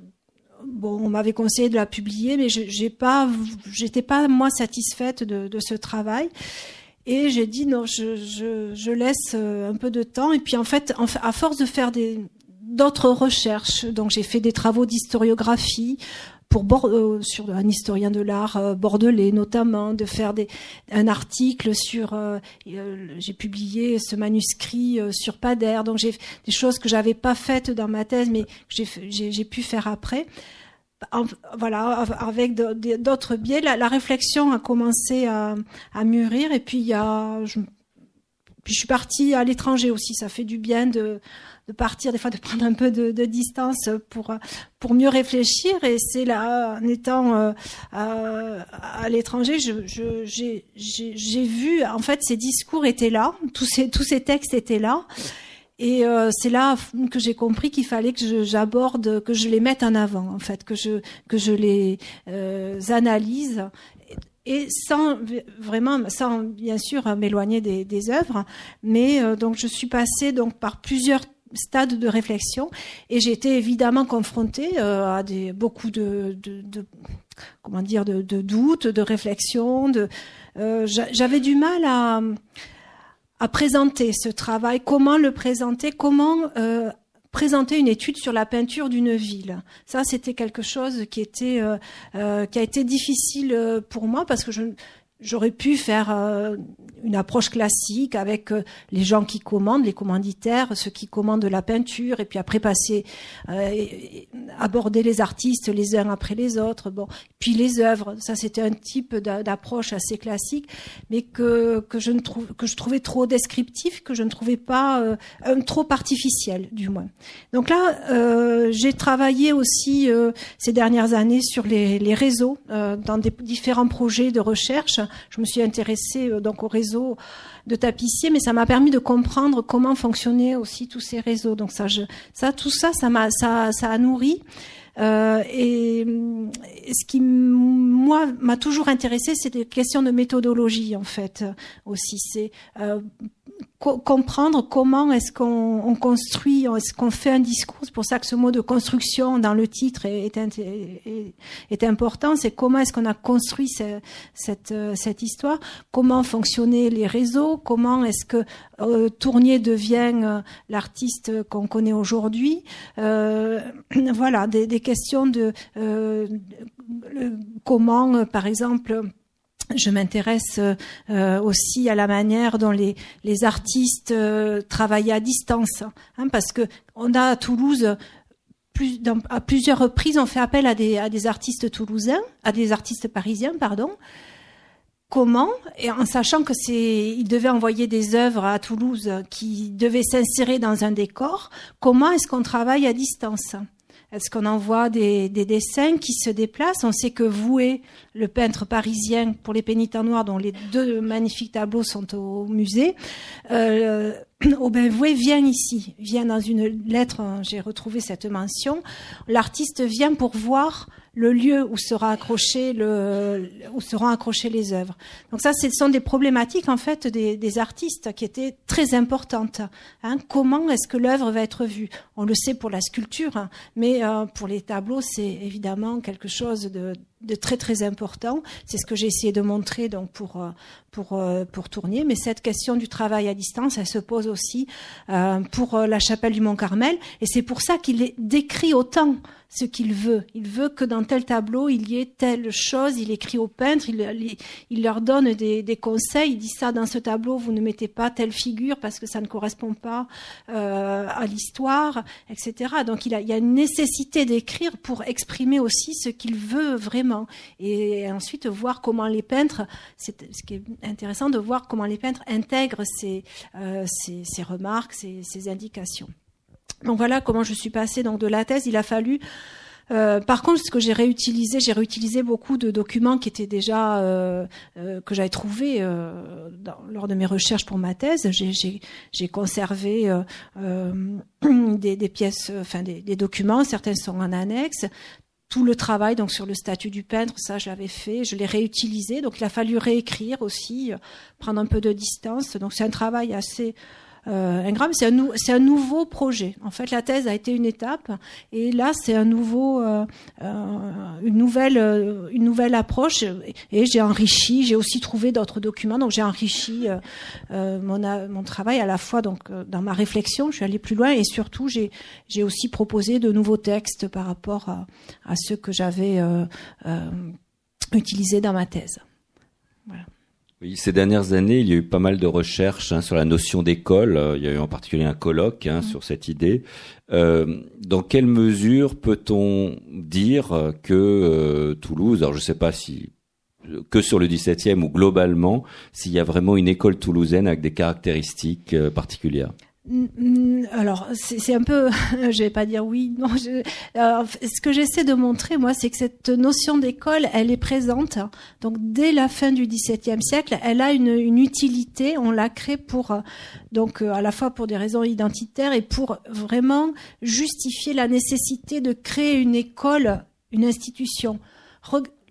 bon, on m'avait conseillé de la publier, mais j'ai pas, j'étais pas moi satisfaite de, ce travail. Et j'ai dit non, je, laisse euh, un peu de temps. Et puis en fait, à force de faire d'autres recherches, donc j'ai fait des travaux d'historiographie, pour euh, sur un historien de l'art euh, bordelais notamment de faire des, un article sur euh, j'ai publié ce manuscrit sur Padère donc j'ai des choses que j'avais pas faites dans ma thèse mais que j'ai pu faire après. Voilà avec d'autres biais la, réflexion a commencé à, mûrir et puis il y a puis je suis partie à l'étranger aussi. Ça fait du bien de de partir, des fois de prendre un peu de, distance pour pour mieux réfléchir. Et c'est là, en étant euh, à, l'étranger, j'ai je, vu, en fait, ces discours étaient là, tous ces tous ces textes étaient là. Et euh, c'est là que j'ai compris qu'il fallait que j'aborde, que je les mette en avant, en fait, que je que je les euh, analyse et sans vraiment, sans bien sûr m'éloigner des, œuvres, mais donc je suis passée donc par plusieurs stade de réflexion et été évidemment confrontée euh, à beaucoup de, comment dire de, doutes, de réflexions. Euh, j'avais du mal à présenter ce travail, comment le présenter, comment euh, présenter une étude sur la peinture d'une ville. Ça, c'était quelque chose qui était qui a été difficile pour moi parce que je J'aurais pu faire euh, une approche classique avec euh, les gens qui commandent, les commanditaires, ceux qui commandent la peinture, et puis après passer, euh, aborder les artistes les uns après les autres. Bon, puis les œuvres, ça c'était un type d'approche assez classique, mais que que je ne trouve que je trouvais trop descriptif, que je ne trouvais pas un, trop artificiel du moins. Donc là, j'ai travaillé aussi ces dernières années sur les, les réseaux dans des différents projets de recherche je me suis intéressée euh, donc au réseau de tapissiers, mais ça m'a permis de comprendre comment fonctionnaient aussi tous ces réseaux. Donc ça, tout ça, ça m'a, ça, ça a nourri. Euh, et, ce qui moi m'a toujours intéressé, c'est des questions de méthodologie en fait aussi. C'est euh, comprendre comment est-ce qu'on construit, est-ce qu'on fait un discours. C'est pour ça que ce mot de construction dans le titre est, est, est important. C'est comment est-ce qu'on a construit cette, cette, histoire, comment fonctionnaient les réseaux, comment est-ce que euh, Tournier devient euh, l'artiste qu'on connaît aujourd'hui. Euh, [clears throat] voilà, des, des, questions de euh, comment, par exemple, je m'intéresse euh, aussi à la manière dont les, artistes euh, travaillent à distance, hein, parce que on a à Toulouse à plusieurs reprises on fait appel à des, à des artistes toulousains, à des artistes parisiens, pardon. Comment? Et en sachant que c'est, ils devaient envoyer des œuvres à Toulouse qui devaient s'insérer dans un décor. Comment est-ce qu'on travaille à distance? Est-ce qu'on envoie des, des, dessins qui se déplacent? On sait que Voué, le peintre parisien pour les pénitents noirs, dont les deux magnifiques tableaux sont au musée, euh, [coughs] Aubin Voué vient ici, vient dans une lettre, j'ai retrouvé cette mention. L'artiste vient pour voir le lieu où sera accroché le, où seront accrochées les œuvres. Donc ça, ce sont des problématiques en fait des, des artistes qui étaient très importantes. Hein. Comment est-ce que l'œuvre va être vue? On le sait pour la sculpture, hein, mais euh, pour les tableaux, c'est évidemment quelque chose de, de très très important. C'est ce que j'ai essayé de montrer donc pour euh, pour euh, pour Tournier. Mais cette question du travail à distance, elle se pose aussi euh, pour la chapelle du Mont Carmel, et c'est pour ça qu'il est décrit autant ce qu'il veut. Il veut que dans tel tableau, il y ait telle chose. Il écrit aux peintres, il, leur donne des, conseils. Il dit ça dans ce tableau, vous ne mettez pas telle figure parce que ça ne correspond pas euh, à l'histoire, etc. Donc il, y a une nécessité d'écrire pour exprimer aussi ce qu'il veut vraiment. Et ensuite voir comment les peintres, c'est ce qui est intéressant de voir comment les peintres intègrent ces, euh, remarques, ces indications. Donc voilà comment je suis passée donc de la thèse. Il a fallu euh, par contre, ce que j'ai réutilisé, j'ai réutilisé beaucoup de documents qui étaient déjà euh, euh, que j'avais trouvés euh, dans, lors de mes recherches pour ma thèse. J'ai conservé euh, [clears throat] des, des, pièces, enfin des, des, documents. Certains sont en annexe. Tout le travail donc sur le statut du peintre, ça je l'avais fait, je l'ai réutilisé. Donc il a fallu réécrire aussi, prendre un peu de distance. Donc c'est un travail assez euh, c'est un, un nouveau projet. En fait, la thèse a été une étape, et là, c'est un nouveau, euh, euh une nouvelle, euh, une nouvelle approche. Et j'ai enrichi, j'ai aussi trouvé d'autres documents, donc j'ai enrichi euh, mon, mon travail à la fois donc dans ma réflexion. Je suis allée plus loin, et surtout, j'ai, j'ai aussi proposé de nouveaux textes par rapport à, à ceux que j'avais utilisés dans ma thèse. Voilà. Oui, ces dernières années, il y a eu pas mal de recherches hein, sur la notion d'école. Euh, il y a eu en particulier un colloque hein, sur cette idée. Euh, dans quelle mesure peut-on dire que euh, Toulouse, alors je ne sais pas si que sur le 17e ou globalement, s'il y a vraiment une école toulousaine avec des caractéristiques euh, particulières? Alors, c'est un peu, [laughs] je vais pas dire oui, non. Je, ce que j'essaie de montrer, moi, c'est que cette notion d'école, elle est présente. Donc, dès la fin du XVIIe siècle, elle a une, une, utilité. On l'a créée pour, donc, euh, à la fois pour des raisons identitaires et pour vraiment justifier la nécessité de créer une école, une institution.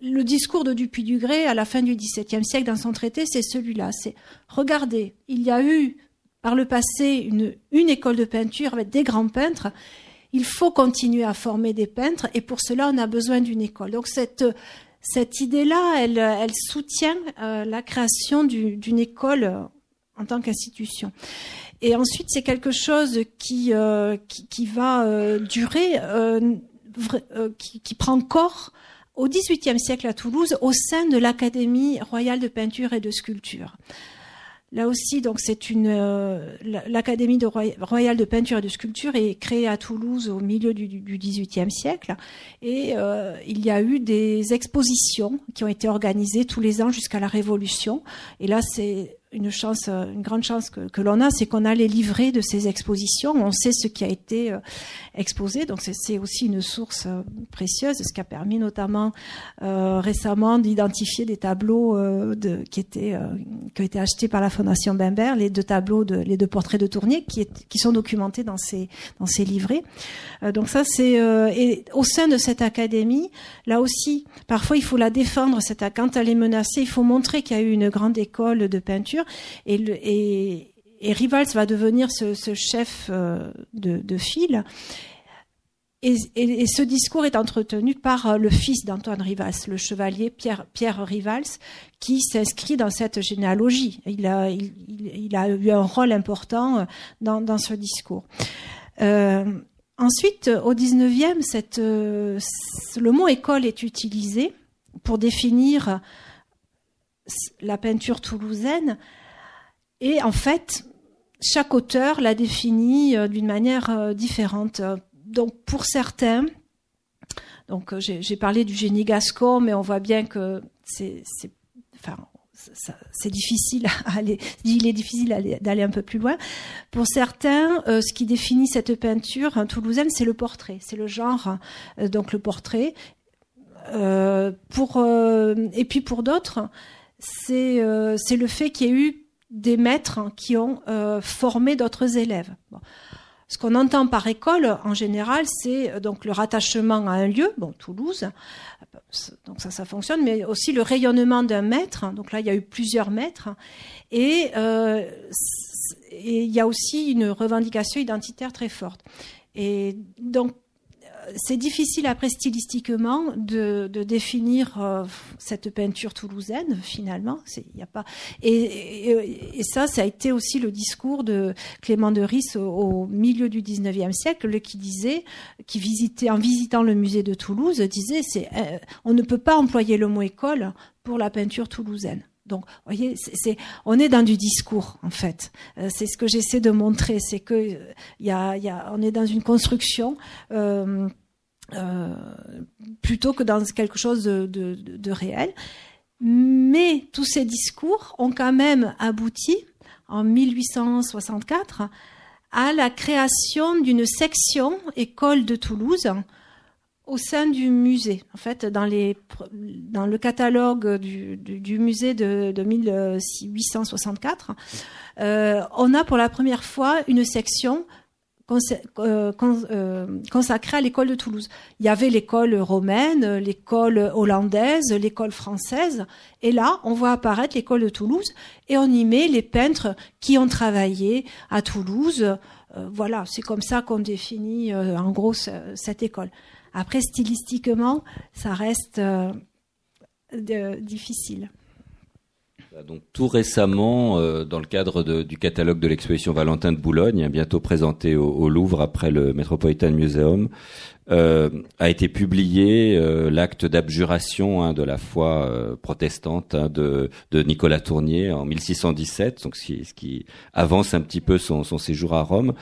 le discours de Dupuy-Dugré à la fin du XVIIe siècle dans son traité, c'est celui-là. C'est regardez, il y a eu par le passé une, école de peinture avec des grands peintres. Il faut continuer à former des peintres et pour cela on a besoin d'une école. Donc cette cette idée-là, elle, soutient euh, la création d'une école en tant qu'institution. Et ensuite, c'est quelque chose qui, euh, qui, va euh, durer, euh, qui, qui, prend corps au XVIIIe siècle à Toulouse au sein de l'Académie royale de peinture et de sculpture. Là aussi, donc c'est une l'Académie royale de peinture et de sculpture est créée à Toulouse au milieu du, du XVIIIe siècle et euh, il y a eu des expositions qui ont été organisées tous les ans jusqu'à la Révolution. Et là, c'est une chance, euh, une grande chance que, que l'on a, c'est qu'on a les livrets de ces expositions. On sait ce qui a été euh, exposé, donc c'est aussi une source euh, précieuse, ce qui a permis notamment euh, récemment d'identifier des tableaux de, qui étaient qui ont été achetés par la Fondation Bember, les deux tableaux de les deux portraits de Tournier qui, est, qui sont documentés dans ces dans ces livrets. donc ça c'est et au sein de cette académie, là aussi, parfois il faut la défendre. Cette quand elle est menacée, il faut montrer qu'il y a eu une grande école de peinture et, Rivals va devenir ce, chef euh, de, file. Et, ce discours est entretenu par euh, le fils d'Antoine Rivals, le chevalier Pierre, Rivals, qui s'inscrit dans cette généalogie. Il a, eu un rôle important euh, dans, ce discours. Ensuite, au 19e, cette, euh, le mot école est utilisé pour définir la peinture toulousaine. Et en fait, chaque auteur l'a définie euh, d'une manière euh, différente. Donc pour certains, donc euh, j'ai parlé du génie gascon, mais on voit bien que c'est, difficile il est difficile d'aller un peu plus loin. Pour certains, ce qui définit cette peinture hein, toulousaine, c'est le portrait, c'est le genre, donc le portrait. et puis pour d'autres, c'est euh, c'est le fait qu'il y ait eu des maîtres qui ont euh, formé d'autres élèves. Ce qu'on entend par école, en général, c'est euh, donc le rattachement à un lieu, bon, Toulouse, donc ça, ça fonctionne, mais aussi le rayonnement d'un maître. Donc là, il y a eu plusieurs maîtres, et, euh, et il y a aussi une revendication identitaire très forte. Et donc c'est difficile après stylistiquement de, définir euh, cette peinture toulousaine finalement. Il a pas et, ça, ça a été aussi le discours de Clément de Ris au, milieu du 19e siècle, qui disait, qui visitait en visitant le musée de Toulouse, disait c'est euh, on ne peut pas employer le mot école pour la peinture toulousaine. Donc, vous voyez, on est dans du discours en fait. Euh, c'est ce que j'essaie de montrer, c'est que il a, y a, est dans une construction. Euh, euh, plutôt que dans quelque chose de, réel. Mais tous ces discours ont quand même abouti en 1864 à la création d'une section école de Toulouse au sein du musée. En fait, dans, le catalogue du, musée de, de 1864, euh, on a pour la première fois une section euh, euh, consacrée à l'école de Toulouse. Il y avait l'école romaine, l'école hollandaise, l'école française, et là, on voit apparaître l'école de Toulouse, et on y met les peintres qui ont travaillé à Toulouse. Euh, voilà, c'est comme ça qu'on définit en gros cette école. Après, stylistiquement, ça reste difficile. Donc tout récemment, euh, dans le cadre du catalogue de l'exposition Valentin de Boulogne, bientôt présenté au, Louvre après le Metropolitan Museum, a été publié euh, l'acte d'abjuration hein, de la foi euh, protestante hein, de, de, Nicolas Tournier en 1617, donc ce qui, ce qui avance un petit peu son, son séjour à Rome.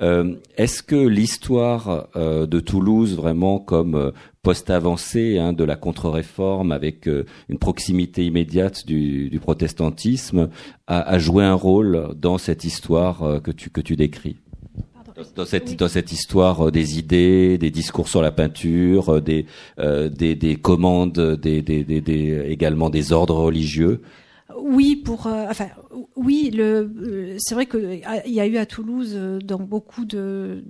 Euh, est-ce que l'histoire de Toulouse, vraiment comme post-avancée hein, de la contre-réforme avec une proximité immédiate du, du protestantisme, a, a, joué un rôle dans cette histoire que tu, que tu décris? Dans cette, dans cette histoire euh, des idées, des discours sur la peinture, euh, des, euh, des, des, commandes, des, des, des, également des ordres religieux. Oui, pour enfin oui, le c'est vrai que il y a eu à Toulouse donc beaucoup de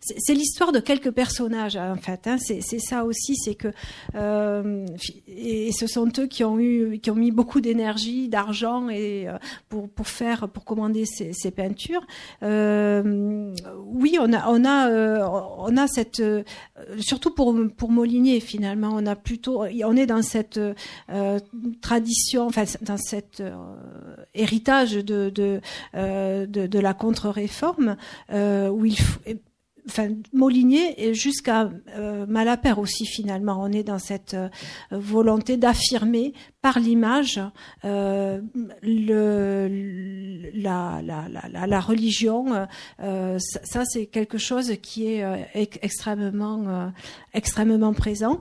c'est l'histoire de quelques personnages en fait. Hein. C'est ça aussi, c'est que euh, et ce sont eux qui ont eu, qui ont mis beaucoup d'énergie, d'argent et euh, pour pour faire, pour commander ces, peintures. Euh, oui, on a on a on a cette surtout pour pour Molinier finalement, on a plutôt on est dans cette tradition, enfin dans cet héritage de de, de, de la contre-réforme où il enfin Molinier et jusqu'à euh, Malapert aussi finalement. On est dans cette euh, volonté d'affirmer par l'image euh, la, religion. Ça, c'est quelque chose qui est extrêmement présent.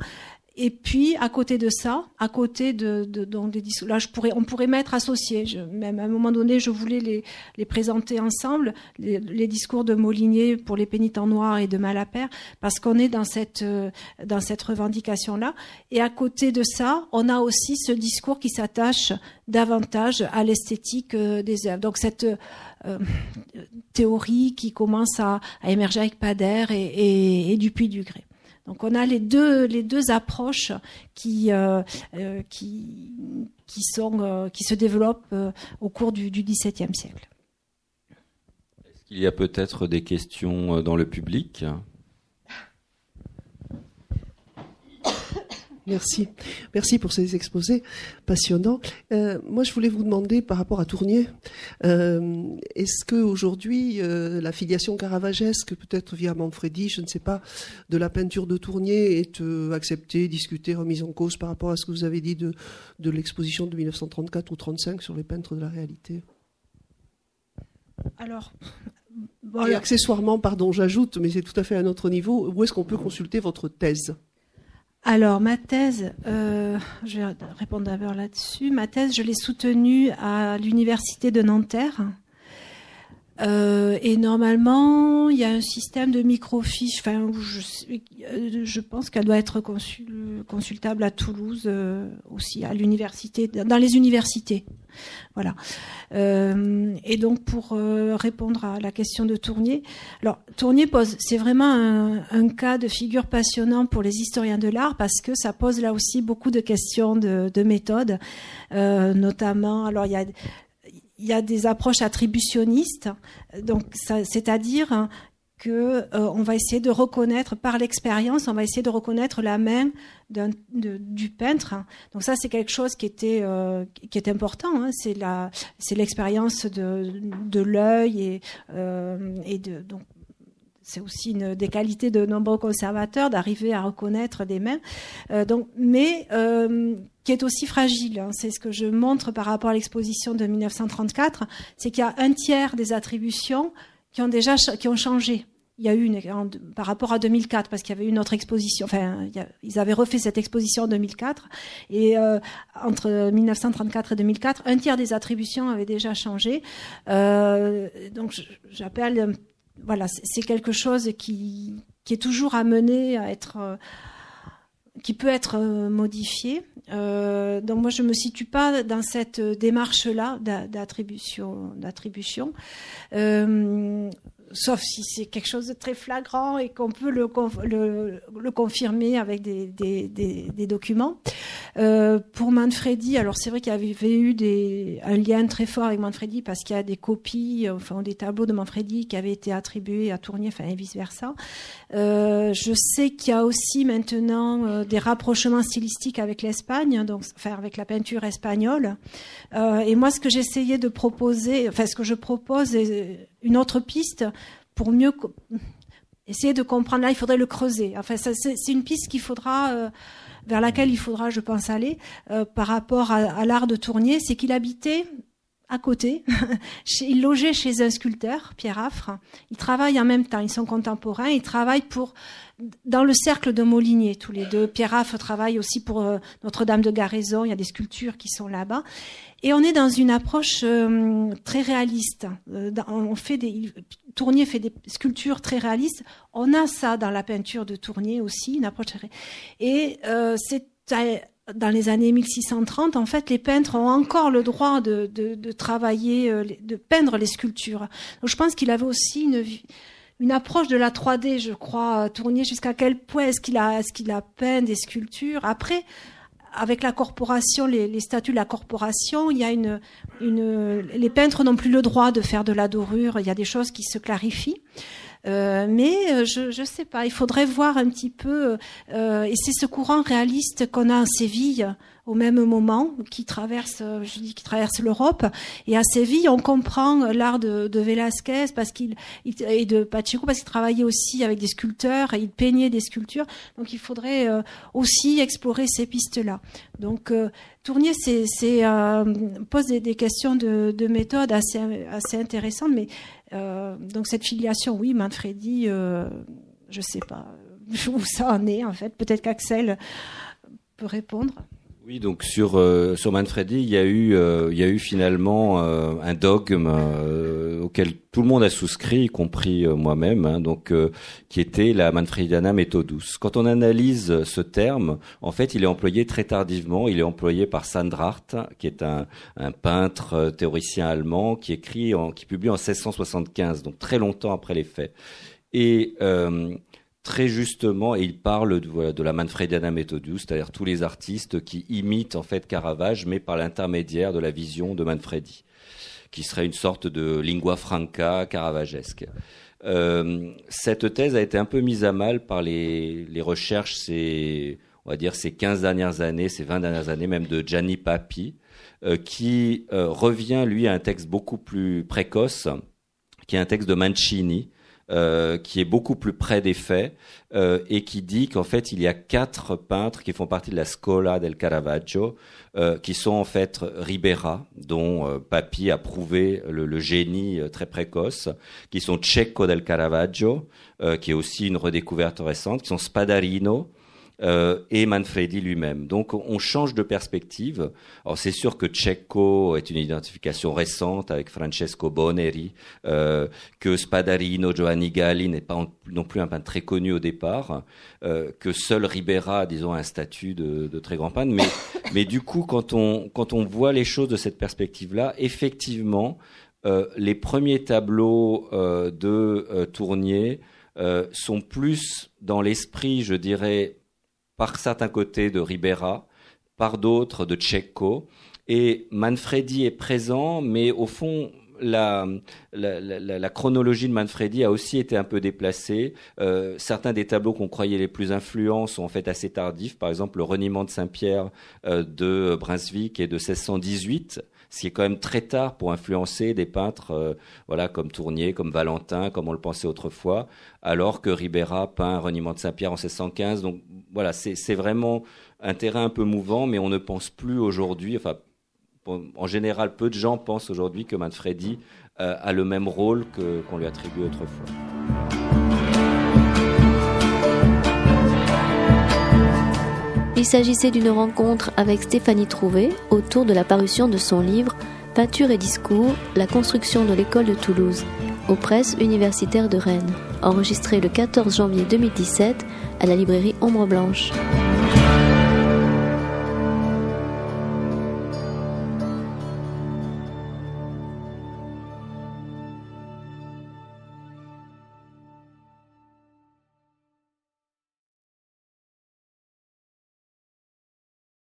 Et puis à côté de ça, à côté de, de donc des là je pourrais, on pourrait mettre associés. Je, même à un moment donné, je voulais les, les présenter ensemble, les, les, discours de Molinier pour les pénitents noirs et de Malapert, parce qu'on est dans cette euh, dans cette revendication là. Et à côté de ça, on a aussi ce discours qui s'attache davantage à l'esthétique euh, des œuvres. Donc cette euh, théorie qui commence à, à, émerger avec Pader et, et, et Dupuis-Dugré. Donc on a les deux, les deux approches qui, euh, euh, euh, se développent au cours du, XVIIe siècle. Est-ce qu'il y a peut-être des questions dans le public? Merci. Merci pour ces exposés passionnants. Euh, moi, je voulais vous demander par rapport à Tournier, euh, est-ce que aujourd'hui euh, la filiation caravagesque, peut-être via Manfredi, je ne sais pas, de la peinture de Tournier est acceptée, discutée, remise en cause par rapport à ce que vous avez dit de, de l'exposition de 1934 ou 35 sur les peintres de la réalité? Alors, Bon, et accessoirement, pardon, j'ajoute, mais c'est tout à fait à un autre niveau, où est-ce qu'on peut consulter votre thèse? Alors, ma thèse, euh, je vais répondre d'abord là-dessus. Ma thèse, je l'ai soutenue à l'université de Nanterre. Euh, et normalement, il y a un système de microfiche. Enfin, je, je pense qu'elle doit être consul, consultable à Toulouse euh, aussi, à l'université, dans les universités. Voilà. Euh, et donc, pour euh, répondre à la question de Tournier, alors Tournier pose, c'est vraiment un, un, cas de figure passionnant pour les historiens de l'art parce que ça pose là aussi beaucoup de questions de, de méthode, euh, notamment. Alors, il y a il y a des approches attributionnistes, donc c'est-à-dire que euh, on va essayer de reconnaître par l'expérience, on va essayer de reconnaître la main du peintre. Donc ça, c'est quelque chose qui était euh, qui est important. Hein. C'est la c'est l'expérience de, de l'œil et euh, et de donc c'est aussi une des qualités de nombreux conservateurs d'arriver à reconnaître des mains. Euh, donc, mais euh, qui est aussi fragile. Hein. C'est ce que je montre par rapport à l'exposition de 1934, c'est qu'il y a un tiers des attributions qui ont déjà qui ont changé. Il y a eu une par rapport à 2004 parce qu'il y avait une autre exposition. Enfin, ils avaient refait cette exposition en 2004 et euh, entre 1934 et 2004, un tiers des attributions avaient déjà changé. Euh, donc, j'appelle voilà, c'est quelque chose qui, qui, est toujours amené à être, euh, qui peut être euh, modifié. Euh, donc moi, je me situe pas dans cette démarche-là d'attribution, d'attribution. Sauf si c'est quelque chose de très flagrant et qu'on peut le, confirmer avec des, documents. Euh, pour Manfredi, alors c'est vrai qu'il y avait eu un lien très fort avec Manfredi parce qu'il y a des copies, enfin des tableaux de Manfredi qui avaient été attribués à Tournier, enfin et vice versa. Euh, je sais qu'il y a aussi maintenant euh, des rapprochements stylistiques avec l'Espagne, donc enfin avec la peinture espagnole. Euh, et moi, ce que j'essayais de proposer, enfin ce que je propose, est une autre piste pour mieux essayer de comprendre. Là, il faudrait le creuser. Enfin, c'est une piste qu'il faudra euh, vers laquelle il faudra, je pense, aller euh, par rapport à, à l'art de Tournier, c'est qu'il habitait à côté. [laughs] il logeait chez un sculpteur, Pierre Affre. Ils travaillent en même temps, ils sont contemporains. Ils travaillent pour dans le cercle de Molinier, tous les deux. Pierre Affre travaille aussi pour euh, Notre-Dame de Garaison. Il y a des sculptures qui sont là-bas. Et on est dans une approche euh, très réaliste. Euh, on fait des Tournier fait des sculptures très réalistes. On a ça dans la peinture de Tournier aussi, une approche Et euh, c'est dans les années 1630, en fait, les peintres ont encore le droit de, travailler, euh, de peindre les sculptures. Donc, je pense qu'il avait aussi une, approche de la 3D, je crois, Tournier, jusqu'à quel point est-ce qu'il a, est-ce peint des sculptures. Après, avec la corporation, les, les, statuts de la corporation, il y a une, une, les peintres n'ont plus le droit de faire de la dorure. Il y a des choses qui se clarifient. Euh, mais euh, je ne sais pas, il faudrait voir un petit peu, euh, et c'est ce courant réaliste qu'on a en Séville au même moment, qui traverse, je dis qui traverse l'Europe. Et à Séville, on comprend l'art de, de Velázquez parce qu'il et de Pacheco parce qu'il travaillait aussi avec des sculpteurs et il peignait des sculptures. Donc il faudrait aussi explorer ces pistes-là. Donc Tournier c'est, c'est pose des, des, questions de, de méthode assez assez intéressantes, mais euh, donc cette filiation, oui, Manfredi, euh, je sais pas [laughs] où ça en est en fait. Peut-être qu'Axel peut répondre. Oui, donc sur euh, sur Manfredi, il y a eu euh, il y a eu finalement euh, un dogme auquel tout le monde a souscrit, y compris moi-même, hein, donc qui était la Manfrediana Methodus. Quand on analyse ce terme, en fait, il est employé très tardivement. Il est employé par Sandrart, qui est un, un peintre théoricien allemand, qui écrit qui publie en 1675, donc très longtemps après les faits. Et très justement, et il parle de, la Manfrediana Methodus, c'est-à-dire tous les artistes qui imitent en fait Caravage, mais par l'intermédiaire de la vision de Manfredi, qui serait une sorte de lingua franca caravagesque. Euh, cette thèse a été un peu mise à mal par les, les recherches, ces, on va dire ces 15 dernières années, ces 20 dernières années, même de Gianni Papi, euh, qui euh, revient, lui, à un texte beaucoup plus précoce, qui est un texte de Mancini, euh, qui est beaucoup plus près des faits euh, et qui dit qu'en fait il y a quatre peintres qui font partie de la Scola del Caravaggio, euh, qui sont en fait Ribera, dont euh, Papi a prouvé le, le génie très précoce, qui sont Cecco del Caravaggio, qui est aussi une redécouverte récente, qui sont Spadarino, euh, et Manfredi lui-même. Donc on change de perspective. Alors c'est sûr que Cecco est une identification récente avec Francesco Boneri, euh, que Spadarino Giovanni Galli n'est pas non plus un peintre très connu au départ, euh, que seul Ribera, disons, a un statut de, de très grand peintre. Mais, [laughs] mais du coup, quand on, quand on voit les choses de cette perspective-là, effectivement, euh, les premiers tableaux euh, de euh, Tournier sont plus dans l'esprit, je dirais, par certains côtés de Ribera, par d'autres de Cecco. Et Manfredi est présent, mais au fond, la, chronologie de Manfredi a aussi été un peu déplacée. Euh, certains des tableaux qu'on croyait les plus influents sont en fait assez tardifs. Par exemple, le reniement de Saint-Pierre euh, de Brunswick est de 1618 ce qui est quand même très tard pour influencer des peintres euh, voilà comme Tournier, comme Valentin, comme on le pensait autrefois, alors que Ribera peint reniement de Saint-Pierre en 1615. Donc voilà, c'est vraiment un terrain un peu mouvant, mais on ne pense plus aujourd'hui, enfin en général, peu de gens pensent aujourd'hui que Manfredi euh, a le même rôle qu'on lui attribue autrefois. Il s'agissait d'une rencontre avec Stéphanie Trouvé autour de la parution de son livre Peinture et discours, la construction de l'école de Toulouse, aux presses universitaires de Rennes, enregistré le 14 janvier 2017 à la librairie Ombre Blanche.